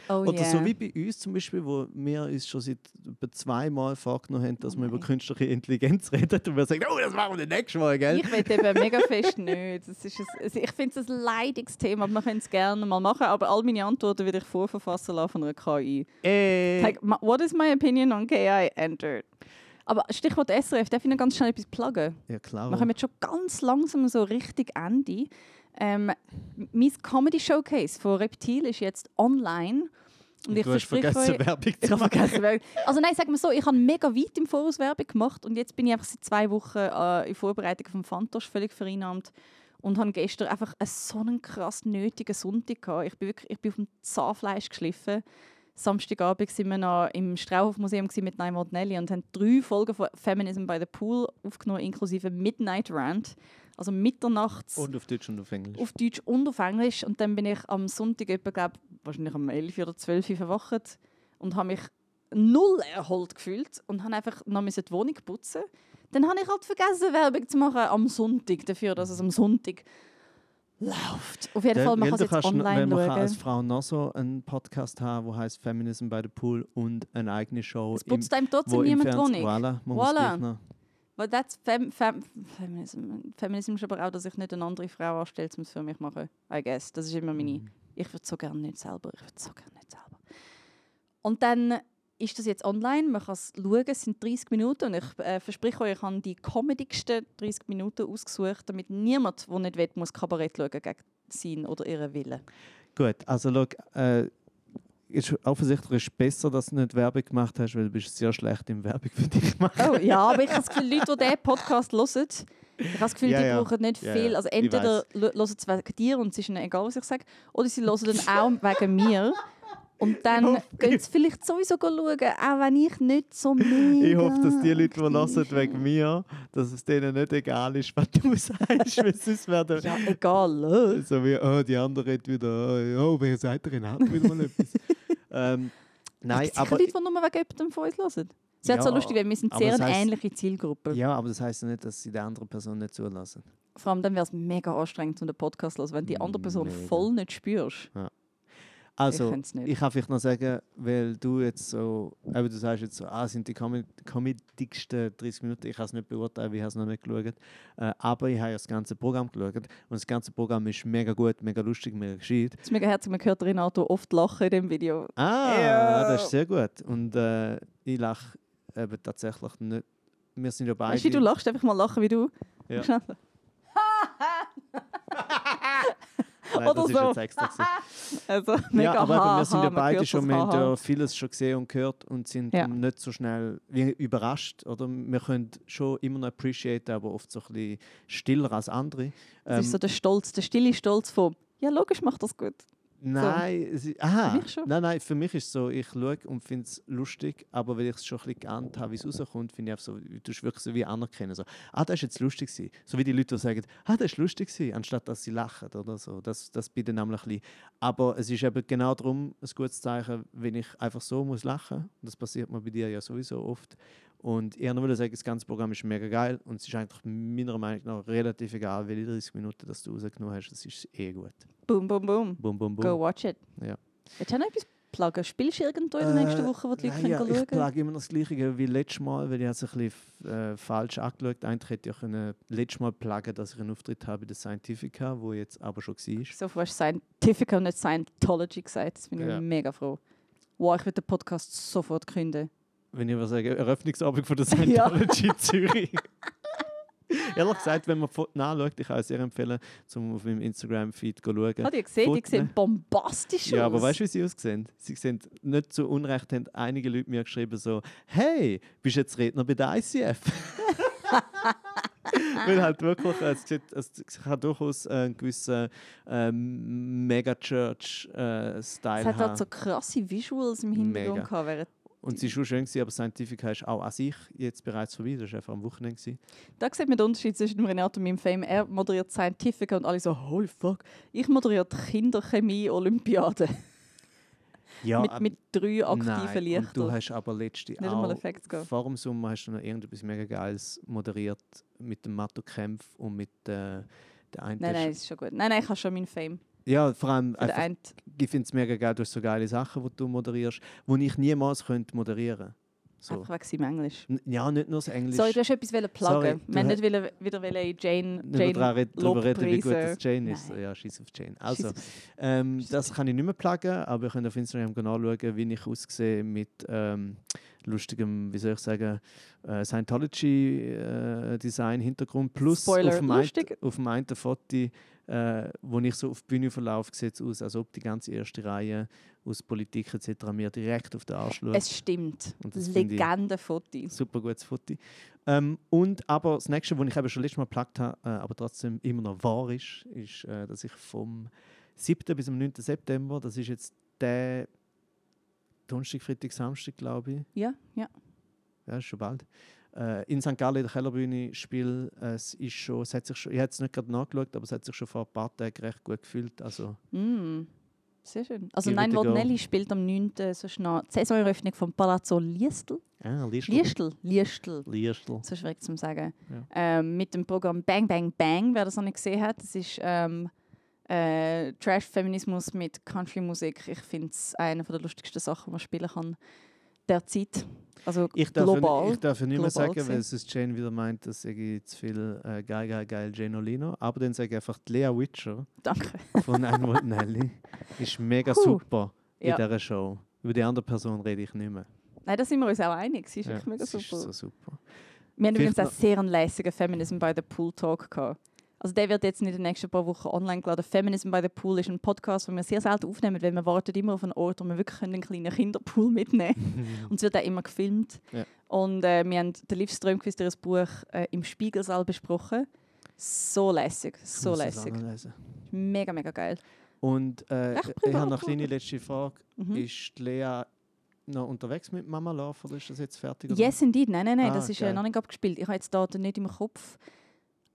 Oh Oder yeah. so wie bei uns zum Beispiel, wo wir uns schon seit etwa zweimal vorgenommen haben, dass Oh wir über künstliche Intelligenz [LAUGHS] reden und wir sagen, oh, das machen wir dann nächstes Mal, gell? Ich will eben mega [LAUGHS] fest nicht. Das ist ein, also ich finde es ein leidiges Thema, aber wir können es gerne mal machen. Aber all meine Antworten würde ich vorverfassen lassen von einer KI. Äh, Like, what is my opinion on KI? Entered. Aber Stichwort SRF, darf ich noch ganz schnell etwas pluggen? ja, klar. Wir kommen jetzt schon ganz langsam so richtig Ende. Ähm, mein Comedy Showcase von Reptil ist jetzt online. Und ich du hast verspreche vergessen, euch, Werbung ich zu habe machen. Also nein, sag mal so, ich habe mega weit im Voraus Werbung gemacht und jetzt bin ich einfach seit zwei Wochen äh, in Vorbereitung vom Fantosch völlig vereinnahmt und habe gestern einfach einen so einen krass nötigen Sonntag gehabt. Ich bin wirklich, ich bin auf dem Zahnfleisch geschliffen. Samstagabend sind wir noch im Strauhof-Museum mit Naima und Nelly und haben drei Folgen von Feminism by the Pool aufgenommen, inklusive Midnight Rant, also mitternachts Und auf Deutsch und auf Englisch. auf Deutsch und auf Englisch. Und dann bin ich am Sonntag, etwa, glaub, wahrscheinlich um 11 oder 12 Uhr verwacht und habe mich null erholt gefühlt und habe einfach noch die Wohnung putzen. Dann habe ich halt vergessen, Werbung zu machen am Sonntag, dafür, dass es am Sonntag läuft. Auf jeden Fall, man kann es jetzt online wenn man kann als schauen. Frau noch so einen Podcast haben, der heißt Feminism by the Pool und eine eigene Show. Es putzt einem trotzdem im niemand die Wohnung. Voilà, man muss Voilà. noch. Weil das Fem Fem Feminism, Feminism ist aber auch, dass ich nicht eine andere Frau anstelle, um es für mich zu machen. I guess. Das ist immer meine. Mhm. Ich würde so gerne nicht selber. Ich würde so gerne nicht selber. Und dann ist das jetzt online. Man kann es schauen. Es sind 30 Minuten. Und ich äh, verspreche euch, ich habe die comedigsten 30 Minuten ausgesucht, damit niemand, der nicht will, muss Kabarett schauen gegen sein oder ihren Willen. Gut, also schau, äh, ist offensichtlich ist es besser, dass du nicht Werbung gemacht hast, weil du bist sehr schlecht im Werbung für dich machen. Oh ja, aber ich habe das Gefühl, Leute, die diesen Podcast hören, ich habe das Gefühl, Ja, die ja. brauchen nicht Ja, viel. Also entweder hören sie es wegen dir und es ist ihnen egal, was ich sage, oder sie hören dann auch wegen mir. Und dann gehen sie vielleicht sowieso schauen, auch wenn ich nicht so mega... Ich hoffe, dass die Leute, die hören wegen mir, dass es denen nicht egal ist, was du [LAUGHS] sagst, weil sonst werden Ja, egal. so wie, oh, die andere hat wieder, oh, wer sagt der hat wieder mal etwas. Ähm, nein, es sind aber, Leute, die nur wegen jemandem von uns hören. Es ist halt so Ja, lustig, weil wir sind sehr das eine heisst- ähnliche Zielgruppe. ja, aber das heisst ja nicht, dass sie der anderen Person nicht zulassen. Vor allem dann wäre es mega anstrengend, um den Podcast zu hören, wenn die andere Person Mega. voll nicht spürst. Also, nicht. ich kann vielleicht noch sagen, weil du jetzt so, eben du sagst jetzt so, ah, sind die comedigsten 30 Minuten, ich kann es nicht beurteilen, ich habe es noch nicht geschaut, äh, aber ich habe ja das ganze Programm geschaut und das ganze Programm ist mega gut, mega lustig, mega gescheit. Es ist mega herzig, man hört Renato oft lachen in dem Video. Ah, Ja. das ist sehr gut und äh, ich lache eben tatsächlich nicht, wir sind ja beide... Weißt du, du lachst? Einfach mal lachen wie du. Ja. [LAUGHS] Nein, oder das ist so. jetzt extra gewesen. [LAUGHS] Also, mega ja, aber ha, wir sind ha, ja beide schon, wir haben ja vieles schon gesehen und gehört und sind Ja. nicht so schnell wie überrascht. Oder? Wir können schon immer noch appreciaten, aber oft so ein bisschen stiller als andere. Das ist so Ähm, der Stolz, der stille Stolz von, ja logisch macht das gut. Nein, es ist, aha, Für mich schon. nein, nein, für mich ist es so, ich schaue und finde es lustig, aber weil ich es schon ein bisschen geahnt habe, wie es rauskommt, finde ich einfach so, du tust wirklich so wie anerkennen. So, ah, das ist jetzt lustig gewesen. So wie die Leute, die sagen, ah, das ist lustig gewesen, anstatt dass sie lachen oder so. Das, das bitte nämlich ein bisschen. Aber es ist eben genau darum ein gutes Zeichen, wenn ich einfach so muss lachen. Das passiert mir bei dir ja sowieso oft. Und ich wollte nur sagen, das ganze Programm ist mega geil und es ist eigentlich meiner Meinung nach relativ egal, welche 30 Minuten das du rausgenommen hast. Es ist eh gut. Boom, boom, boom. Bum, bum, bum. Go watch it. Ja. Du auch noch etwas pluggen? Spielst du irgendwo in der nächsten Äh, Woche, wo die Leute nein, ja, können Ich schauen plage immer noch das Gleiche wie letztes Mal, weil ich es ein bisschen äh, falsch angeschaut Eigentlich hätte ich können letztes Mal plagen, dass ich einen Auftritt habe bei der Scientifica, wo jetzt aber schon war. So viel hast du Scientific und nicht Scientology gesagt. Das bin ich Ja. mega froh. Wow, ich würde den Podcast sofort künden. Wenn ich mal sage, Eröffnungsabend von der [LAUGHS] Ja. Scientology Zürich. [LAUGHS] Ehrlich gesagt, wenn man nachschaut, ich kann es sehr empfehlen, um auf meinem Instagram-Feed zu schauen. Hat ihr gesehen? Die sehen bombastisch Ja, aus. aber weißt du, wie sie aussehen? Sie sehen nicht zu Unrecht, haben einige Leute mir geschrieben so, hey, bist du jetzt Redner bei der ICF? [LAUGHS] Weil halt wirklich, äh, es, sieht, es kann durchaus äh, einen gewissen ähm, Mega-Church-Style Es hat halt so krasse Visuals im Hintergrund Mega. gehabt. Während Und es war schon schön, gewesen, aber Scientifica ist auch an sich jetzt bereits vorbei. Das war einfach am Wochenende. Gewesen. Da sieht man den Unterschied zwischen dem Renato und meinem Fame. Er moderiert Scientific und alle so, holy fuck. Ich moderiere die Kinderchemie-Olympiade [LAUGHS] Ja, mit, ab- mit drei aktiven nein. Und du Lichtern. hast aber letzte auch, vor dem Sommer hast du noch irgendetwas mega Geiles moderiert mit dem Matto Kempf und mit äh, der einen. Nein, nein, ist schon gut. Nein, nein, ich habe schon meinen Fame. Ja, vor allem, einfach, einen. ich finde es mega geil, du hast so geile Sachen, die du moderierst, die ich niemals könnte moderieren so. Einfach wegen seinem Englisch. Ja, nicht nur das Englisch. Sorry, du hast etwas Sorry, pluggen. du Wir haben ha- nicht wollen, wieder wollen Jane, nicht Jane darüber reden, wie gut das Jane ist. Nein. Ja, scheiß auf Jane. Also, auf- ähm, das kann ich nicht mehr pluggen, aber ihr könnt auf Instagram nachschauen, wie ich aussehe mit ähm, lustigem, wie soll ich sagen, äh, Scientology-Design-Hintergrund. Plus Spoiler, auf dem, lustig. auf dem einen Foto, äh, wo ich so auf die Bühne verlaufe, sieht es aus, als ob die ganze erste Reihe aus Politik etc. mir direkt auf den Arsch schaut. Es stimmt. Legendenfoto. Super gutes Foto. Ähm, und aber das nächste, was ich eben schon letztes Mal geplagt habe, äh, aber trotzdem immer noch wahr ist, ist, äh, dass ich vom 7. bis zum 9. September, das ist jetzt der Donnerstag, Freitag, Samstag, glaube ich, Ja, ja. ja, schon bald, äh, in St. Gallen in der Kellerbühne spiele. Äh, es ist schon, es hat sich schon, ich habe es nicht gerade nachgeschaut, aber es hat sich schon vor ein paar Tagen recht gut gefühlt. Also, Mm. Sehr schön. Also Nein. Volnelli spielt am 9. so schnell die Saisoneröffnung vom Palazzo Liestl. ah, Liestl. Liestl, Liestl. Liestl. So schwierig zu sagen. Ja. Ähm, mit dem Programm Bang Bang Bang, wer das noch nicht gesehen hat. Das ist ähm, Äh, Trash-Feminismus mit Country-Musik, ich finde es eine der lustigsten Sachen, die man spielen kann derzeit. Also Ich darf, global. ich darf ja nicht mehr sagen, weil es Jane wieder meint, dass ich zu viel äh, geil, geil, geil Jane Olino. Aber dann sage ich einfach, die Lea Witcher Danke. von Anne [LAUGHS] Nelly ist mega Puh. super in Ja. dieser Show. Über die andere Person rede ich nicht mehr. Nein, da sind wir uns auch einig. Sie ist Ja, wirklich mega super. ist so super. Wir haben übrigens auch sehr einen lässigen Feminism by the Pool Talk gehabt. Also der wird jetzt in den nächsten paar Wochen online geladen. Feminism by the Pool ist ein Podcast, den wir sehr selten aufnehmen, weil wir warten immer auf einen Ort, wo wir wirklich einen kleinen Kinderpool mitnehmen können. [LAUGHS] Und es wird auch immer gefilmt. Ja. Und äh, wir haben den Liv Strömquist, ihr Buch, äh, im Spiegelsaal besprochen. So lässig, so Ich muss es lässig. Mega, mega geil. Und äh, ich habe noch eine kleine letzte Frage. Mhm. Ist Lea noch unterwegs mit Mama Love oder ist das jetzt fertig? oder? Yes, indeed. Nein, nein, nein, Ah, das ist äh, geil. noch nicht abgespielt. Ich habe jetzt Daten nicht im Kopf.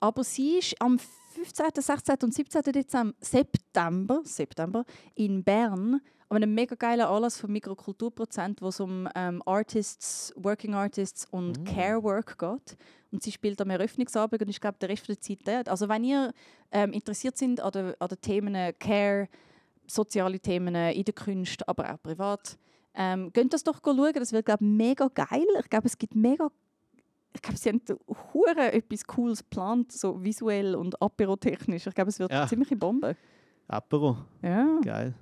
Aber sie ist am 15., 16. und 17. Dezember, September, September in Bern an einem mega geilen Anlass vom Mikrokulturprozent, wo es um ähm, Artists, Working Artists und Mm. Care Work geht. Und sie spielt am Eröffnungsabend und ich glaube, der Rest der Zeit dort. Also wenn ihr ähm, interessiert sind an den, an den Themen Care, soziale Themen in der Kunst, aber auch privat, ähm, geht das doch schauen. Das wird, glaube ich, mega geil. Ich glaube, es gibt mega. Ich glaube, sie haben hure etwas Cooles geplant, so visuell und apero-technisch. Ich glaube, es wird Ja. eine ziemliche Bombe. Apero, Ja. geil.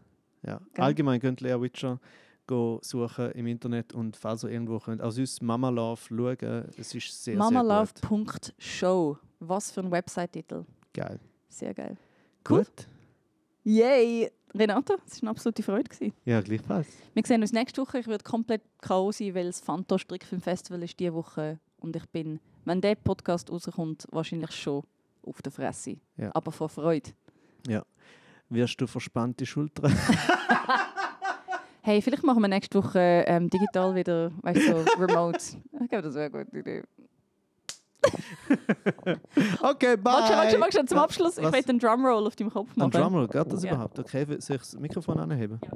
Ja. Geil. Allgemein könnt Lea Witcher go suchen im Internet und falls ihr irgendwo könnt, also uns Mama Love schauen, es ist sehr, sehr gut. Mamalove.show. Was für ein Website-Titel. Geil. Sehr geil. Cool. Gut. Yay! Renata, es war eine absolute Freude. Gewesen. Ja, gleichfalls. Wir sehen uns nächste Woche. Ich werde komplett K.O. sein, weil das Fanta Strickfilm Festival ist diese Woche. Und ich bin, wenn der Podcast rauskommt, wahrscheinlich schon auf der Fresse. Ja. Aber vor Freude. Wirst du verspannte Schultern? Hey, vielleicht machen wir nächste Woche ähm, digital wieder, weißt du, so remote. [LAUGHS] Ich glaube, das wäre eine gute Idee. [LAUGHS] okay, bye! Magst du, magst du, magst du zum Abschluss? Ich Was? will einen Drumroll auf deinem Kopf Ein machen. Drumroll, geht das Ja. überhaupt? Okay, soll ich das Mikrofon anheben? Ja.